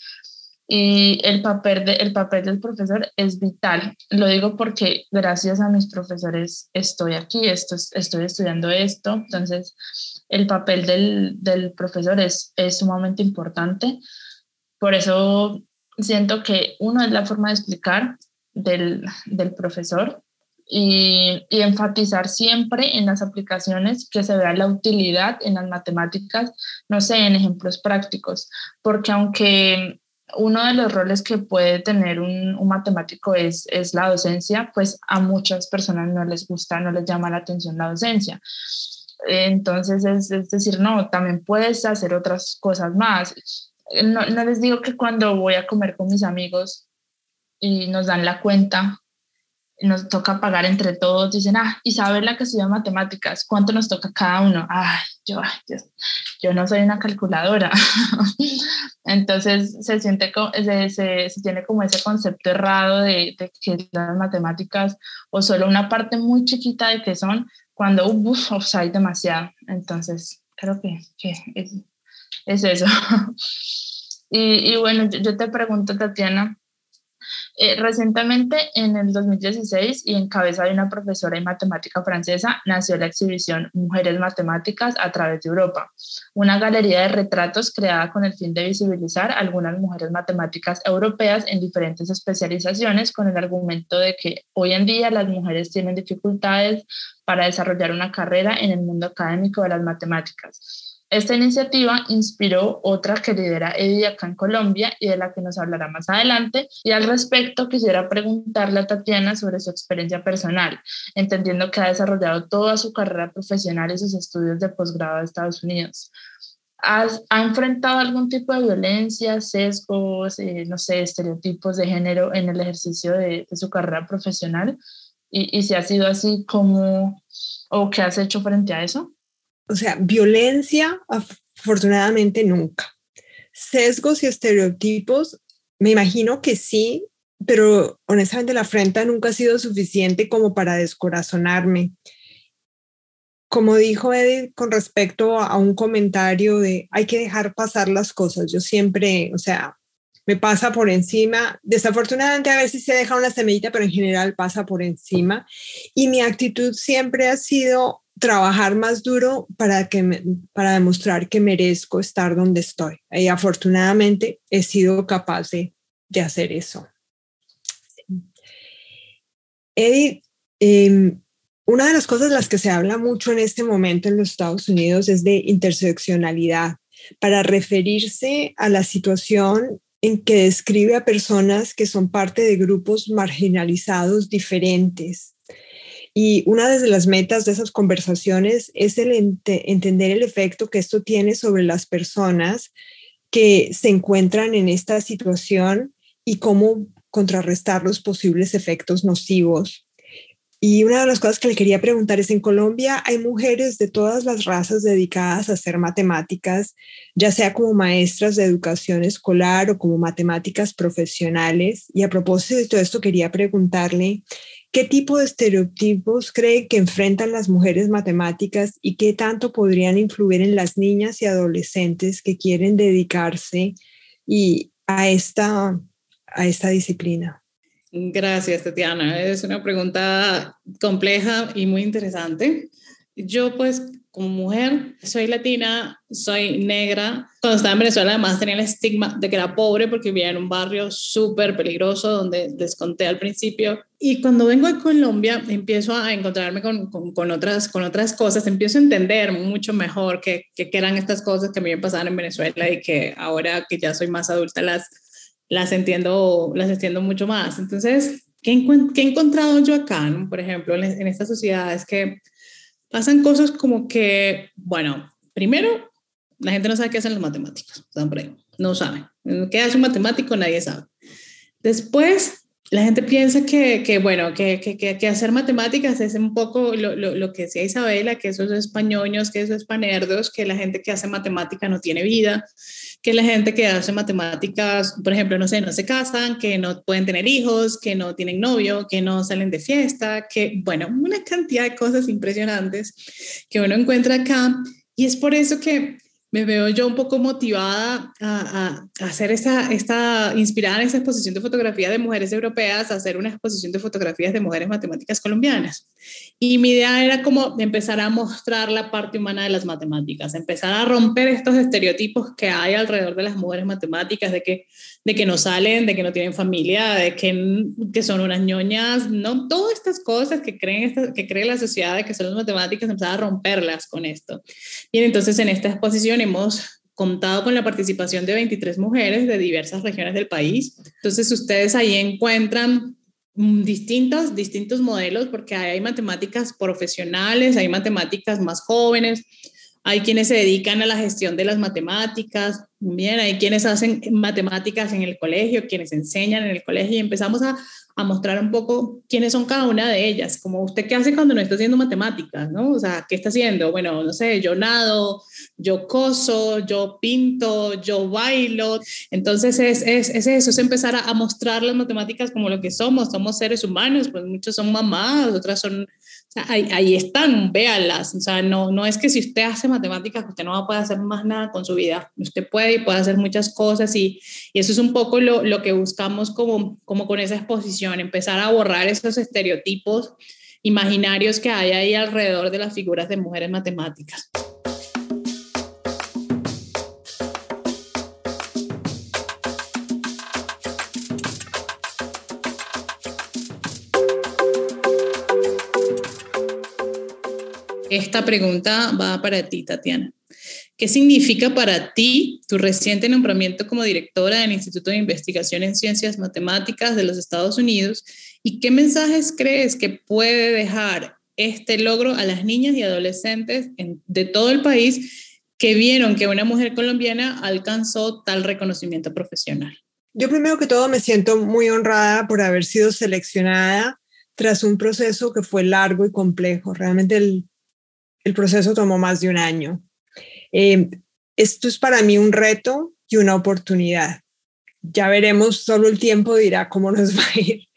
y el papel, de, el papel del profesor es vital. Lo digo porque gracias a mis profesores estoy aquí, esto, estoy estudiando esto, entonces el papel del, del profesor es, es sumamente importante. Por eso siento que uno es la forma de explicar del, del profesor y, y, enfatizar siempre en las aplicaciones que se vea la utilidad en las matemáticas, no sé, en ejemplos prácticos, porque aunque uno de los roles que puede tener un, matemático es, es la docencia, pues a muchas personas no les gusta, no les llama la atención la docencia. Entonces, es, es decir, no, también puedes hacer otras cosas más. No, les digo que cuando voy a comer con mis amigos y nos dan la cuenta, nos toca pagar entre todos, dicen, ah, Isabela que estudia matemáticas, ¿cuánto nos toca cada uno? Ay, yo, yo, yo no soy una calculadora. Entonces se siente, se, se, se, tiene como ese concepto errado de, de, que las matemáticas o solo una parte muy chiquita de que son, cuando uff, hay demasiado. Entonces creo que, que es, es, eso. y, y, bueno, yo te pregunto, Tatiana, eh, recientemente, en el 2016, y en cabeza de una profesora de matemática francesa, nació la exhibición Mujeres Matemáticas a través de Europa, una galería de retratos creada con el fin de visibilizar algunas mujeres matemáticas europeas en diferentes especializaciones, con el argumento de que hoy en día las mujeres tienen dificultades para desarrollar una carrera en el mundo académico de las matemáticas esta iniciativa inspiró otra que lidera Eddie acá en Colombia y de la que nos hablará más adelante. Y al respecto quisiera preguntarle a Tatiana sobre su experiencia personal, entendiendo que ha desarrollado toda su carrera profesional y sus estudios de posgrado en Estados Unidos. ¿Has, ¿Ha enfrentado algún tipo de violencia, sesgos, eh, no sé, estereotipos de género en el ejercicio de, de su carrera profesional? Y, y si ha sido así, ¿cómo o qué has hecho frente a eso? O sea, violencia, afortunadamente nunca. Sesgos y estereotipos, me imagino que sí, pero honestamente la afrenta nunca ha sido suficiente como para descorazonarme. Como dijo Edith con respecto a un comentario de hay que dejar pasar las cosas, yo siempre, o sea, me pasa por encima. Desafortunadamente a veces se deja una semillita, pero en general pasa por encima. Y mi actitud siempre ha sido trabajar más duro para, que para demostrar que merezco estar donde estoy. Y afortunadamente he sido capaz de, de hacer eso. Eddie, eh, una de las cosas de las que se habla mucho en este momento en los Estados Unidos es de interseccionalidad, para referirse a la situación en que describe a personas que son parte de grupos marginalizados diferentes y una de las metas de esas conversaciones es el ent entender el efecto que esto tiene sobre las personas que se encuentran en esta situación y cómo contrarrestar los posibles efectos nocivos. y una de las cosas que le quería preguntar es, en Colombia hay mujeres de todas las razas dedicadas a hacer matemáticas, ya sea como maestras de educación escolar o como matemáticas profesionales. Y a propósito de todo esto, quería preguntarle, ¿qué tipo de estereotipos cree que enfrentan las mujeres matemáticas y qué tanto podrían influir en las niñas y adolescentes que quieren dedicarse y a, esta, a esta disciplina? Gracias, Tatiana. Es una pregunta compleja y muy interesante. Yo pues como mujer soy latina, soy negra. Cuando estaba en Venezuela además tenía el estigma de que era pobre porque vivía en un barrio súper peligroso donde les conté al principio. Y cuando vengo a Colombia empiezo a encontrarme con, con, otras, con otras cosas, empiezo a entender mucho mejor qué, qué eran estas cosas que a mí me pasaban en Venezuela y que ahora que ya soy más adulta las las entiendo, las entiendo mucho más. Entonces, ¿qué, he encontrado yo acá, por ejemplo, en, esta sociedad? Es que pasan cosas como que, bueno, primero, la gente no sabe qué hacen los matemáticos, no saben. ¿Qué hace un matemático? Nadie sabe. Después, la gente piensa que, que bueno, que, que, que, hacer matemáticas es un poco lo, lo, lo, que decía Isabela, que eso es españoños, que eso es panerdos, que la gente que hace matemática no tiene vida, que la gente que hace matemáticas, por ejemplo, no sé, no se casan, que no pueden tener hijos, que no tienen novio, que no salen de fiesta, que, bueno, una cantidad de cosas impresionantes que uno encuentra acá. Y es por eso que me veo yo un poco motivada a, hacer esta, esta, inspirada en esta exposición de fotografía de mujeres europeas, a hacer una exposición de fotografías de mujeres matemáticas colombianas. Y mi idea era como empezar a mostrar la parte humana de las matemáticas, empezar a romper estos estereotipos que hay alrededor de las mujeres matemáticas, de que, de que no salen, de que no tienen familia, de que, que son unas ñoñas, no, todas estas cosas que creen, que cree la sociedad de que son las matemáticas, empezar a romperlas con esto. Bien, entonces en esta exposición hemos contado con la participación de 23 mujeres de diversas regiones del país. Entonces ustedes ahí encuentran mm, distintos, distintos modelos porque hay matemáticas profesionales, hay matemáticas más jóvenes, hay quienes se dedican a la gestión de las matemáticas, bien, hay quienes hacen matemáticas en el colegio, quienes enseñan en el colegio y empezamos a a mostrar un poco quiénes son cada una de ellas, como usted qué hace cuando no está haciendo matemáticas, ¿no? O sea, ¿qué está haciendo? Bueno, no sé, yo nado, yo coso, yo pinto, yo bailo. Entonces es, es, es eso, es empezar a, a, mostrar las matemáticas como lo que somos, somos seres humanos, pues muchos son mamás, otras son ahí, están, véanlas. O sea, no, no es que si usted hace matemáticas, usted no va a poder hacer más nada con su vida. Usted puede y puede hacer muchas cosas y, y eso es un poco lo, lo, que buscamos como, como con esa exposición, empezar a borrar esos estereotipos imaginarios que hay ahí alrededor de las figuras de mujeres matemáticas. Esta pregunta va para ti, Tatiana. ¿Qué significa para ti tu reciente nombramiento como directora del Instituto de Investigación en Ciencias Matemáticas de los Estados Unidos? ¿Y qué mensajes crees que puede dejar este logro a las niñas y adolescentes de todo el país que vieron que una mujer colombiana alcanzó tal reconocimiento profesional? Yo primero que todo me siento muy honrada por haber sido seleccionada tras un proceso que fue largo y complejo. Realmente el el proceso tomó más de un año. Eh, esto es para mí un reto y una oportunidad. Ya veremos, solo el tiempo dirá cómo nos va a ir.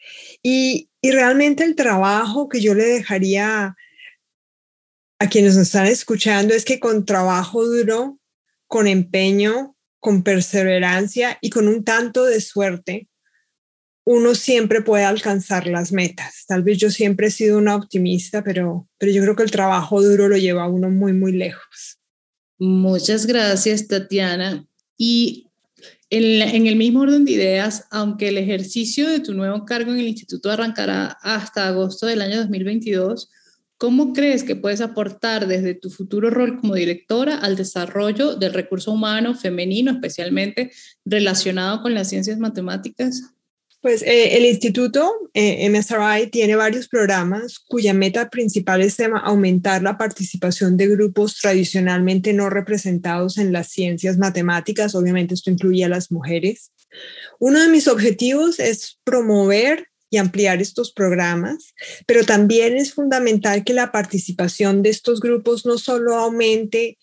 Y, y realmente el trabajo que yo le dejaría a quienes nos están escuchando es que con trabajo duro, con empeño, con perseverancia y con un tanto de suerte, uno siempre puede alcanzar las metas. Tal vez yo siempre he sido una optimista, pero, pero yo creo que el trabajo duro lo lleva a uno muy, muy lejos. Muchas gracias, Tatiana. Y en, en, el mismo orden de ideas, aunque el ejercicio de tu nuevo cargo en el instituto arrancará hasta agosto del año 2022, ¿cómo crees que puedes aportar desde tu futuro rol como directora al desarrollo del recurso humano femenino, especialmente relacionado con las ciencias matemáticas? Pues eh, el instituto eh, MSRI tiene varios programas cuya meta principal es aumentar la participación de grupos tradicionalmente no representados en las ciencias matemáticas. Obviamente esto incluye a las mujeres. Uno de mis objetivos es promover y ampliar estos programas, pero también es fundamental que la participación de estos grupos no solo aumente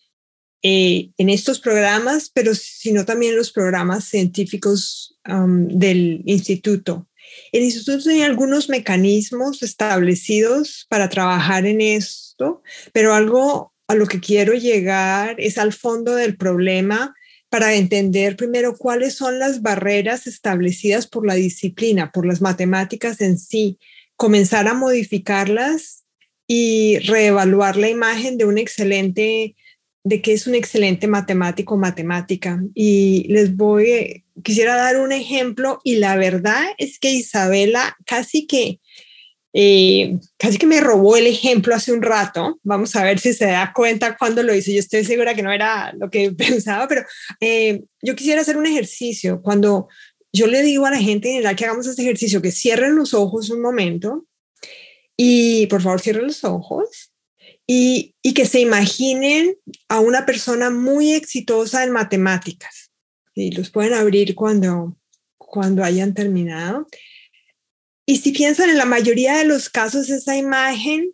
eh, en estos programas, pero sino también los programas científicos del instituto. El instituto tiene algunos mecanismos establecidos para trabajar en esto, pero algo a lo que quiero llegar es al fondo del problema para entender primero cuáles son las barreras establecidas por la disciplina, por las matemáticas en sí, comenzar a modificarlas y reevaluar la imagen de un excelente de que es un excelente matemático matemática. Y les voy, quisiera dar un ejemplo y la verdad es que Isabela casi que, eh, casi que me robó el ejemplo hace un rato. Vamos a ver si se da cuenta cuando lo hice. Yo estoy segura que no era lo que pensaba, pero eh, yo quisiera hacer un ejercicio. Cuando yo le digo a la gente en general que hagamos este ejercicio, que cierren los ojos un momento y por favor cierren los ojos y, que se imaginen a una persona muy exitosa en matemáticas. Y los pueden abrir cuando, cuando hayan terminado. Y si piensan en la mayoría de los casos, esa imagen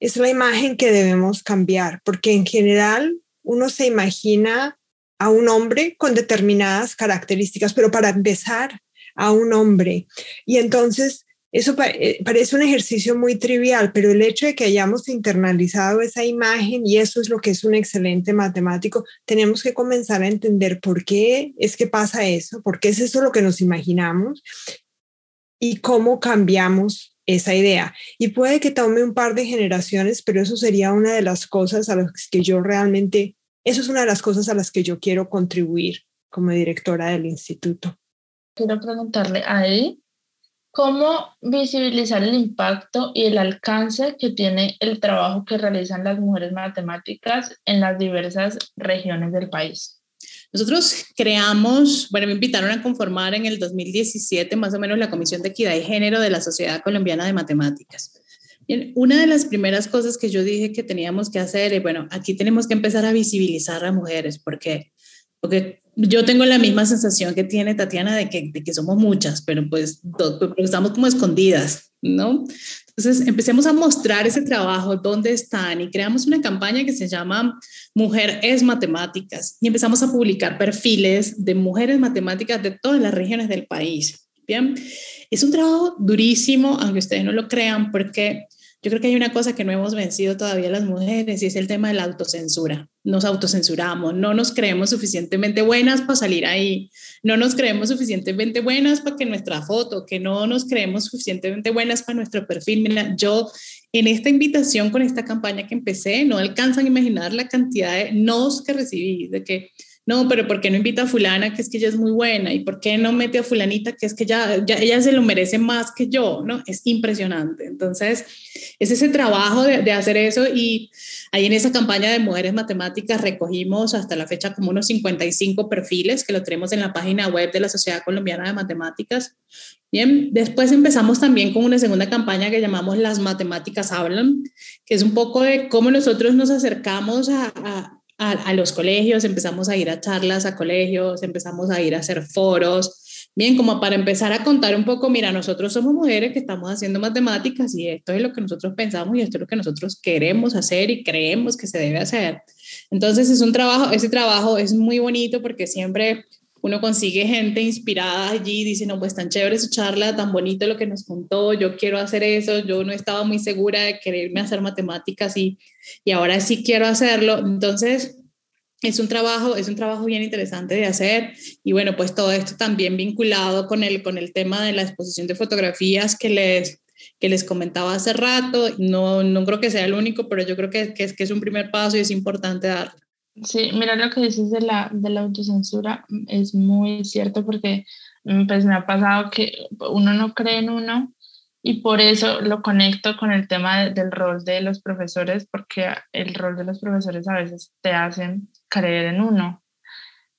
es la imagen que debemos cambiar, porque en general uno se imagina a un hombre con determinadas características, pero para empezar, a un hombre. Y entonces eso eh, parece un ejercicio muy trivial, pero el hecho de que hayamos internalizado esa imagen, y eso es lo que es un excelente matemático, tenemos que comenzar a entender por qué es que pasa eso, por qué es eso lo que nos imaginamos y cómo cambiamos esa idea. Y puede que tome un par de generaciones, pero eso sería una de las cosas a las que yo realmente, eso es una de las cosas a las que yo quiero contribuir como directora del instituto. Quiero preguntarle a él ¿Cómo visibilizar el impacto y el alcance que tiene el trabajo que realizan las mujeres matemáticas en las diversas regiones del país? Nosotros creamos, bueno, me invitaron a conformar en el 2017 más o menos la Comisión de Equidad y Género de la Sociedad Colombiana de Matemáticas. una de las primeras cosas que yo dije que teníamos que hacer es, bueno, aquí tenemos que empezar a visibilizar a mujeres, porque, porque yo tengo la misma sensación que tiene Tatiana de que, de que somos muchas, pero pues estamos como escondidas, ¿no? Entonces empecemos a mostrar ese trabajo, dónde están y creamos una campaña que se llama Mujer es Matemáticas y empezamos a publicar perfiles de mujeres matemáticas de todas las regiones del país. Bien, es un trabajo durísimo, aunque ustedes no lo crean, porque yo creo que hay una cosa que no hemos vencido todavía las mujeres y es el tema de la autocensura. Nos autocensuramos, no nos creemos suficientemente buenas para salir ahí, no nos creemos suficientemente buenas para que nuestra foto, que no nos creemos suficientemente buenas para nuestro perfil. Mira, yo en esta invitación con esta campaña que empecé, no alcanzan a imaginar la cantidad de nos que recibí, de que no, pero ¿por qué no invita a fulana que es que ella es muy buena? ¿Y por qué no mete a fulanita que es que ya, ya ella se lo merece más que yo? ¿no? Es impresionante. Entonces, es ese trabajo de, de, hacer eso y ahí en esa campaña de Mujeres Matemáticas recogimos hasta la fecha como unos 55 perfiles que lo tenemos en la página web de la Sociedad Colombiana de Matemáticas. Bien, después empezamos también con una segunda campaña que llamamos Las Matemáticas Hablan, que es un poco de cómo nosotros nos acercamos a, a a, los colegios, empezamos a ir a charlas a colegios, empezamos a ir a hacer foros, bien, como para empezar a contar un poco, mira, nosotros somos mujeres que estamos haciendo matemáticas y esto es lo que nosotros pensamos y esto es lo que nosotros queremos hacer y creemos que se debe hacer. Entonces es un trabajo, ese trabajo es muy bonito porque siempre uno consigue gente inspirada allí, dice, no, pues tan chévere su charla, tan bonito lo que nos contó, yo quiero hacer eso, yo no estaba muy segura de quererme hacer matemáticas y, y ahora sí quiero hacerlo. Entonces, es un trabajo, es un trabajo bien interesante de hacer y bueno, pues todo esto también vinculado con el, con el tema de la exposición de fotografías que les, que les comentaba hace rato. No, no creo que sea el único, pero yo creo que, que, que es un primer paso y es importante darlo. Sí, mira lo que dices de la, de la autocensura, es muy cierto porque mm, pues me ha pasado que uno no cree en uno y por eso lo conecto con el tema del rol de los profesores, porque el rol de los profesores a veces te hacen creer en uno.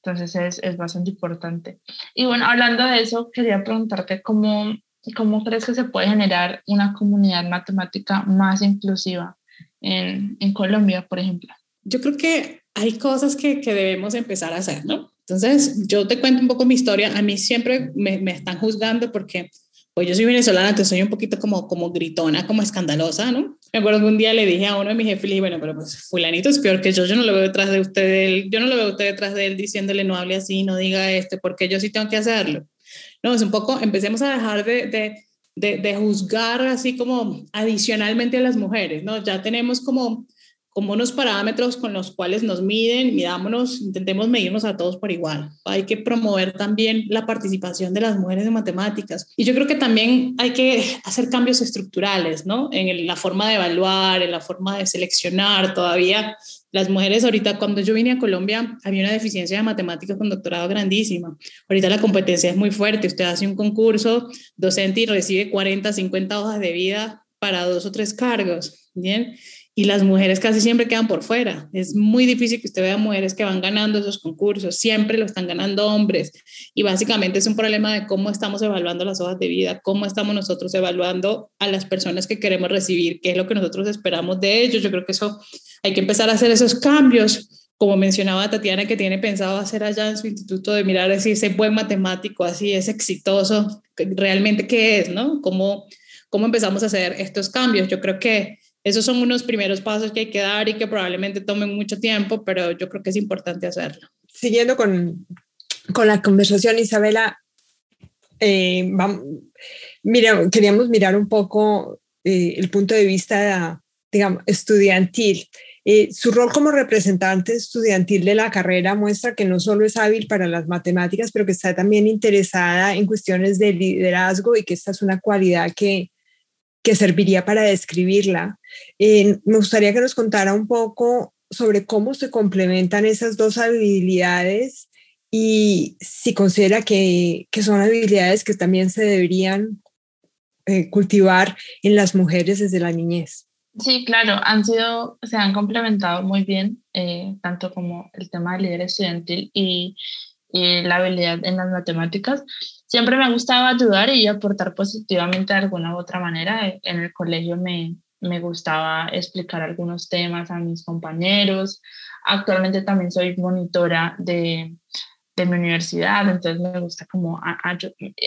Entonces es, es bastante importante. Y bueno, hablando de eso, quería preguntarte cómo, cómo crees que se puede generar una comunidad matemática más inclusiva en, en Colombia, por ejemplo. Yo creo que hay cosas que, que, debemos empezar a hacer, ¿no? Entonces, yo te cuento un poco mi historia. A mí siempre me, me están juzgando porque pues yo soy venezolana, entonces soy un poquito como, como gritona, como escandalosa, ¿no? Me acuerdo que un día le dije a uno de mis jefes, bueno, pero pues fulanito es peor que yo, yo no lo veo detrás de usted, yo no lo veo usted detrás de él diciéndole no hable así, no diga esto, porque yo sí tengo que hacerlo. No, es un poco, empecemos a dejar de, de, de, de juzgar así como adicionalmente a las mujeres, ¿no? Ya tenemos como como unos parámetros con los cuales nos miden, midámonos, intentemos medirnos a todos por igual. Hay que promover también la participación de las mujeres en matemáticas. Y yo creo que también hay que hacer cambios estructurales, ¿no? En la forma de evaluar, en la forma de seleccionar. Todavía las mujeres, ahorita cuando yo vine a Colombia, había una deficiencia de matemáticas con doctorado grandísima. Ahorita la competencia es muy fuerte. Usted hace un concurso docente y recibe 40, 50 hojas de vida para dos o tres cargos. Bien y las mujeres casi siempre quedan por fuera. Es muy difícil que usted vea mujeres que van ganando esos concursos, siempre lo están ganando hombres y básicamente es un problema de cómo estamos evaluando las hojas de vida, cómo estamos nosotros evaluando a las personas que queremos recibir, qué es lo que nosotros esperamos de ellos. Yo creo que eso hay que empezar a hacer esos cambios como mencionaba Tatiana, que tiene pensado hacer allá en su instituto de mirar si ese buen matemático, así es exitoso, realmente qué es, ¿no? ¿Cómo, cómo empezamos a hacer estos cambios? Yo creo que esos son unos primeros pasos que hay que dar y que probablemente tomen mucho tiempo, pero yo creo que es importante hacerlo. Siguiendo con, con la conversación, Isabela, eh, vamos, mira, queríamos mirar un poco eh, el punto de vista, digamos, estudiantil. Eh, su rol como representante estudiantil de la carrera muestra que no solo es hábil para las matemáticas, pero que está también interesada en cuestiones de liderazgo y que esta es una cualidad que, que serviría para describirla. Eh, me gustaría que nos contara un poco sobre cómo se complementan esas dos habilidades y si considera que, que son habilidades que también se deberían eh, cultivar en las mujeres desde la niñez. Sí, claro, han sido, se han complementado muy bien, eh, tanto como el tema del líder estudiantil y, y la habilidad en las matemáticas siempre me ha gustado ayudar y aportar positivamente de alguna u otra manera. En el colegio me, me gustaba explicar algunos temas a mis compañeros. Actualmente también soy monitora de, de mi universidad, entonces me gusta como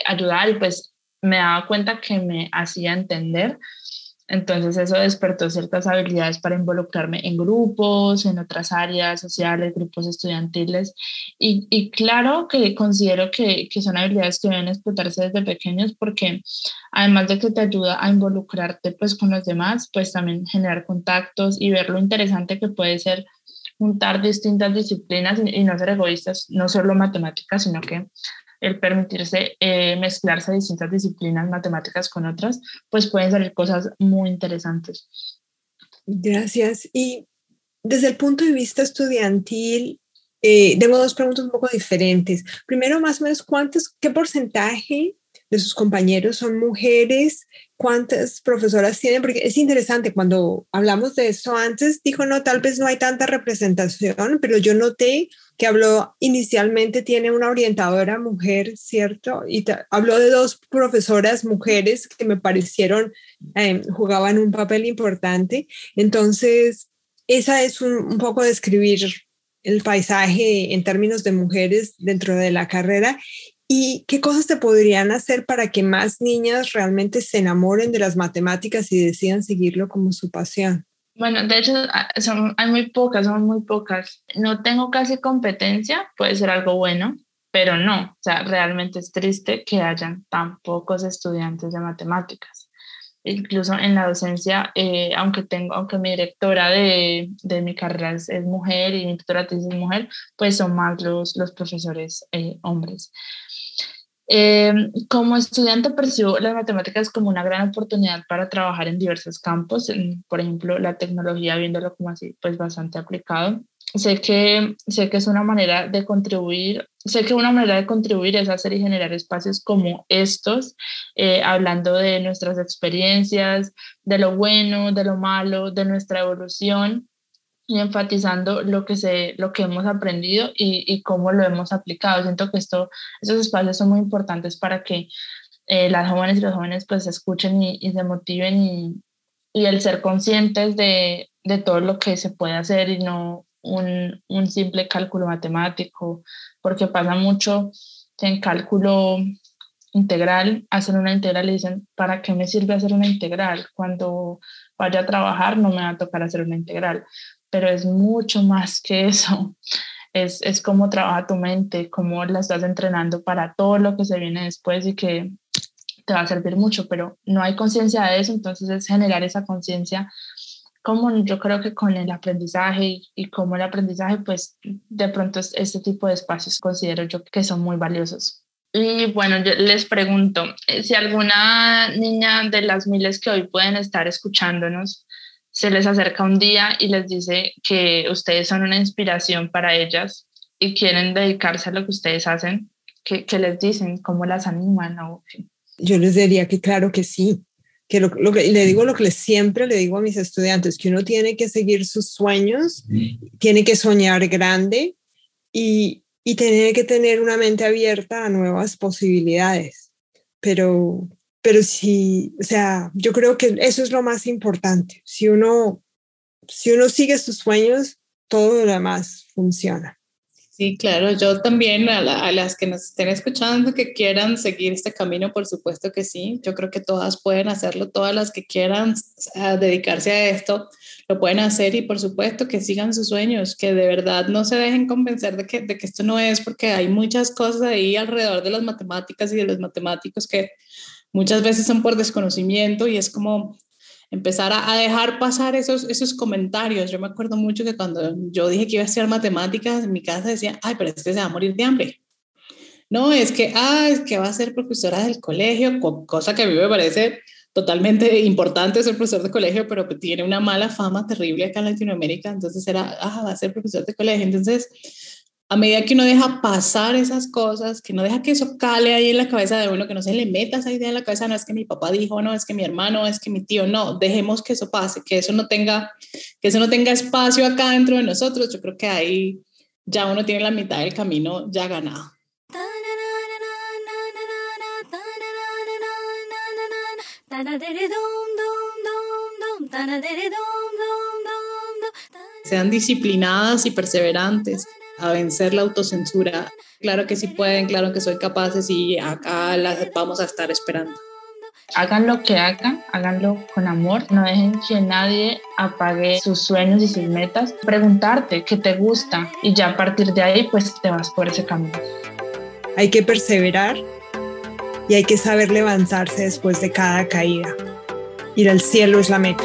ayudar y pues me daba cuenta que me hacía entender entonces eso despertó ciertas habilidades para involucrarme en grupos, en otras áreas sociales, grupos estudiantiles. Y, y claro que considero que, que, son habilidades que deben explotarse desde pequeños porque además de que te ayuda a involucrarte pues con los demás, pues también generar contactos y ver lo interesante que puede ser juntar distintas disciplinas y, y no ser egoístas, no solo matemáticas, sino que el permitirse eh, mezclarse distintas disciplinas matemáticas con otras, pues pueden salir cosas muy interesantes. Gracias. Y desde el punto de vista estudiantil, eh, tengo dos preguntas un poco diferentes. Primero, más o menos, ¿cuántos, qué porcentaje de sus compañeros son mujeres? ¿Cuántas profesoras tienen? Porque es interesante, cuando hablamos de eso antes, dijo, no, tal vez no hay tanta representación, pero yo noté que habló inicialmente, tiene una orientadora mujer, ¿cierto? Y habló de dos profesoras mujeres que me parecieron, eh, jugaban un papel importante. Entonces, esa es un, un poco describir el paisaje en términos de mujeres dentro de la carrera ¿Y qué cosas te podrían hacer para que más niñas realmente se enamoren de las matemáticas y decidan seguirlo como su pasión? Bueno, de hecho, ah, son, hay muy pocas, son muy pocas. No tengo casi competencia, puede ser algo bueno, pero no. O sea, realmente es triste que hayan tan pocos estudiantes de matemáticas. Incluso en la docencia, eh, aunque tengo, aunque mi directora de, de mi carrera es, mujer y mi tutora es mujer, pues son más los, los profesores eh, hombres. Eh, como estudiante percibo las matemáticas como una gran oportunidad para trabajar en diversos campos, por ejemplo, la tecnología, viéndolo como así, pues bastante aplicado. Sé que, sé que es una manera de contribuir, sé que una manera de contribuir es hacer y generar espacios como estos, eh, hablando de nuestras experiencias, de lo bueno, de lo malo, de nuestra evolución y enfatizando lo que, se, lo que hemos aprendido y, y cómo lo hemos aplicado. Siento que esto, estos espacios son muy importantes para que eh, las jóvenes y los jóvenes pues escuchen y, y se motiven y, y, el ser conscientes de, de, todo lo que se puede hacer y no un, un simple cálculo matemático, porque pasa mucho que en cálculo integral, hacen una integral y dicen, ¿para qué me sirve hacer una integral? Cuando vaya a trabajar no me va a tocar hacer una integral, pero es mucho más que eso. Es, es cómo trabaja tu mente, cómo la estás entrenando para todo lo que se viene después y que te va a servir mucho, pero no hay conciencia de eso, entonces es generar esa conciencia como yo creo que con el aprendizaje y, como el aprendizaje, pues de pronto este tipo de espacios considero yo que son muy valiosos. Y bueno, yo les pregunto, eh, si alguna niña de las miles que hoy pueden estar escuchándonos, se les acerca un día y les dice que ustedes son una inspiración para ellas y quieren dedicarse a lo que ustedes hacen, ¿qué, qué les dicen? ¿Cómo las animan? O, yo les diría que claro que sí, que lo, que le digo lo que siempre le digo a mis estudiantes, que uno tiene que seguir sus sueños, tiene que soñar grande y, y tiene que tener una mente abierta a nuevas posibilidades. Pero, pero sí, o sea, yo creo que eso es lo más importante. Si uno, si uno sigue sus sueños, todo lo demás funciona. Sí, claro, yo también a, las que nos estén escuchando que quieran seguir este camino, por supuesto que sí, yo creo que todas pueden hacerlo, todas las que quieran dedicarse a esto, lo pueden hacer y por supuesto que sigan sus sueños, que de verdad no se dejen convencer de que, de que esto no es, porque hay muchas cosas ahí alrededor de las matemáticas y de los matemáticos que muchas veces son por desconocimiento y es como empezar a, dejar pasar esos, esos comentarios. Yo me acuerdo mucho que cuando yo dije que iba a estudiar matemáticas, en mi casa decía, ay, pero este se va a morir de hambre. No, es que, ah, es que va a ser profesora del colegio, cosa que a mí me parece totalmente importante ser profesor de colegio, pero que tiene una mala fama terrible acá en Latinoamérica, entonces era, ah, va a ser profesor de colegio. Entonces, a medida que uno deja pasar esas cosas, que no deja que eso cale ahí en la cabeza de uno, que no se le meta esa idea en la cabeza, no es que mi papá dijo, no es que mi hermano, es que mi tío, no, dejemos que eso pase, que eso no tenga, que eso no tenga espacio acá dentro de nosotros. Yo creo que ahí ya uno tiene la mitad del camino ya ganado. Sean disciplinadas y perseverantes a vencer la autocensura. Claro que sí pueden, claro que soy capaces y acá las vamos a estar esperando. Hagan lo que hagan, háganlo con amor, no dejen que nadie apague sus sueños y sus metas. Preguntarte qué te gusta y ya a partir de ahí pues te vas por ese camino. Hay que perseverar y hay que saber levantarse después de cada caída. Ir al cielo es la meta.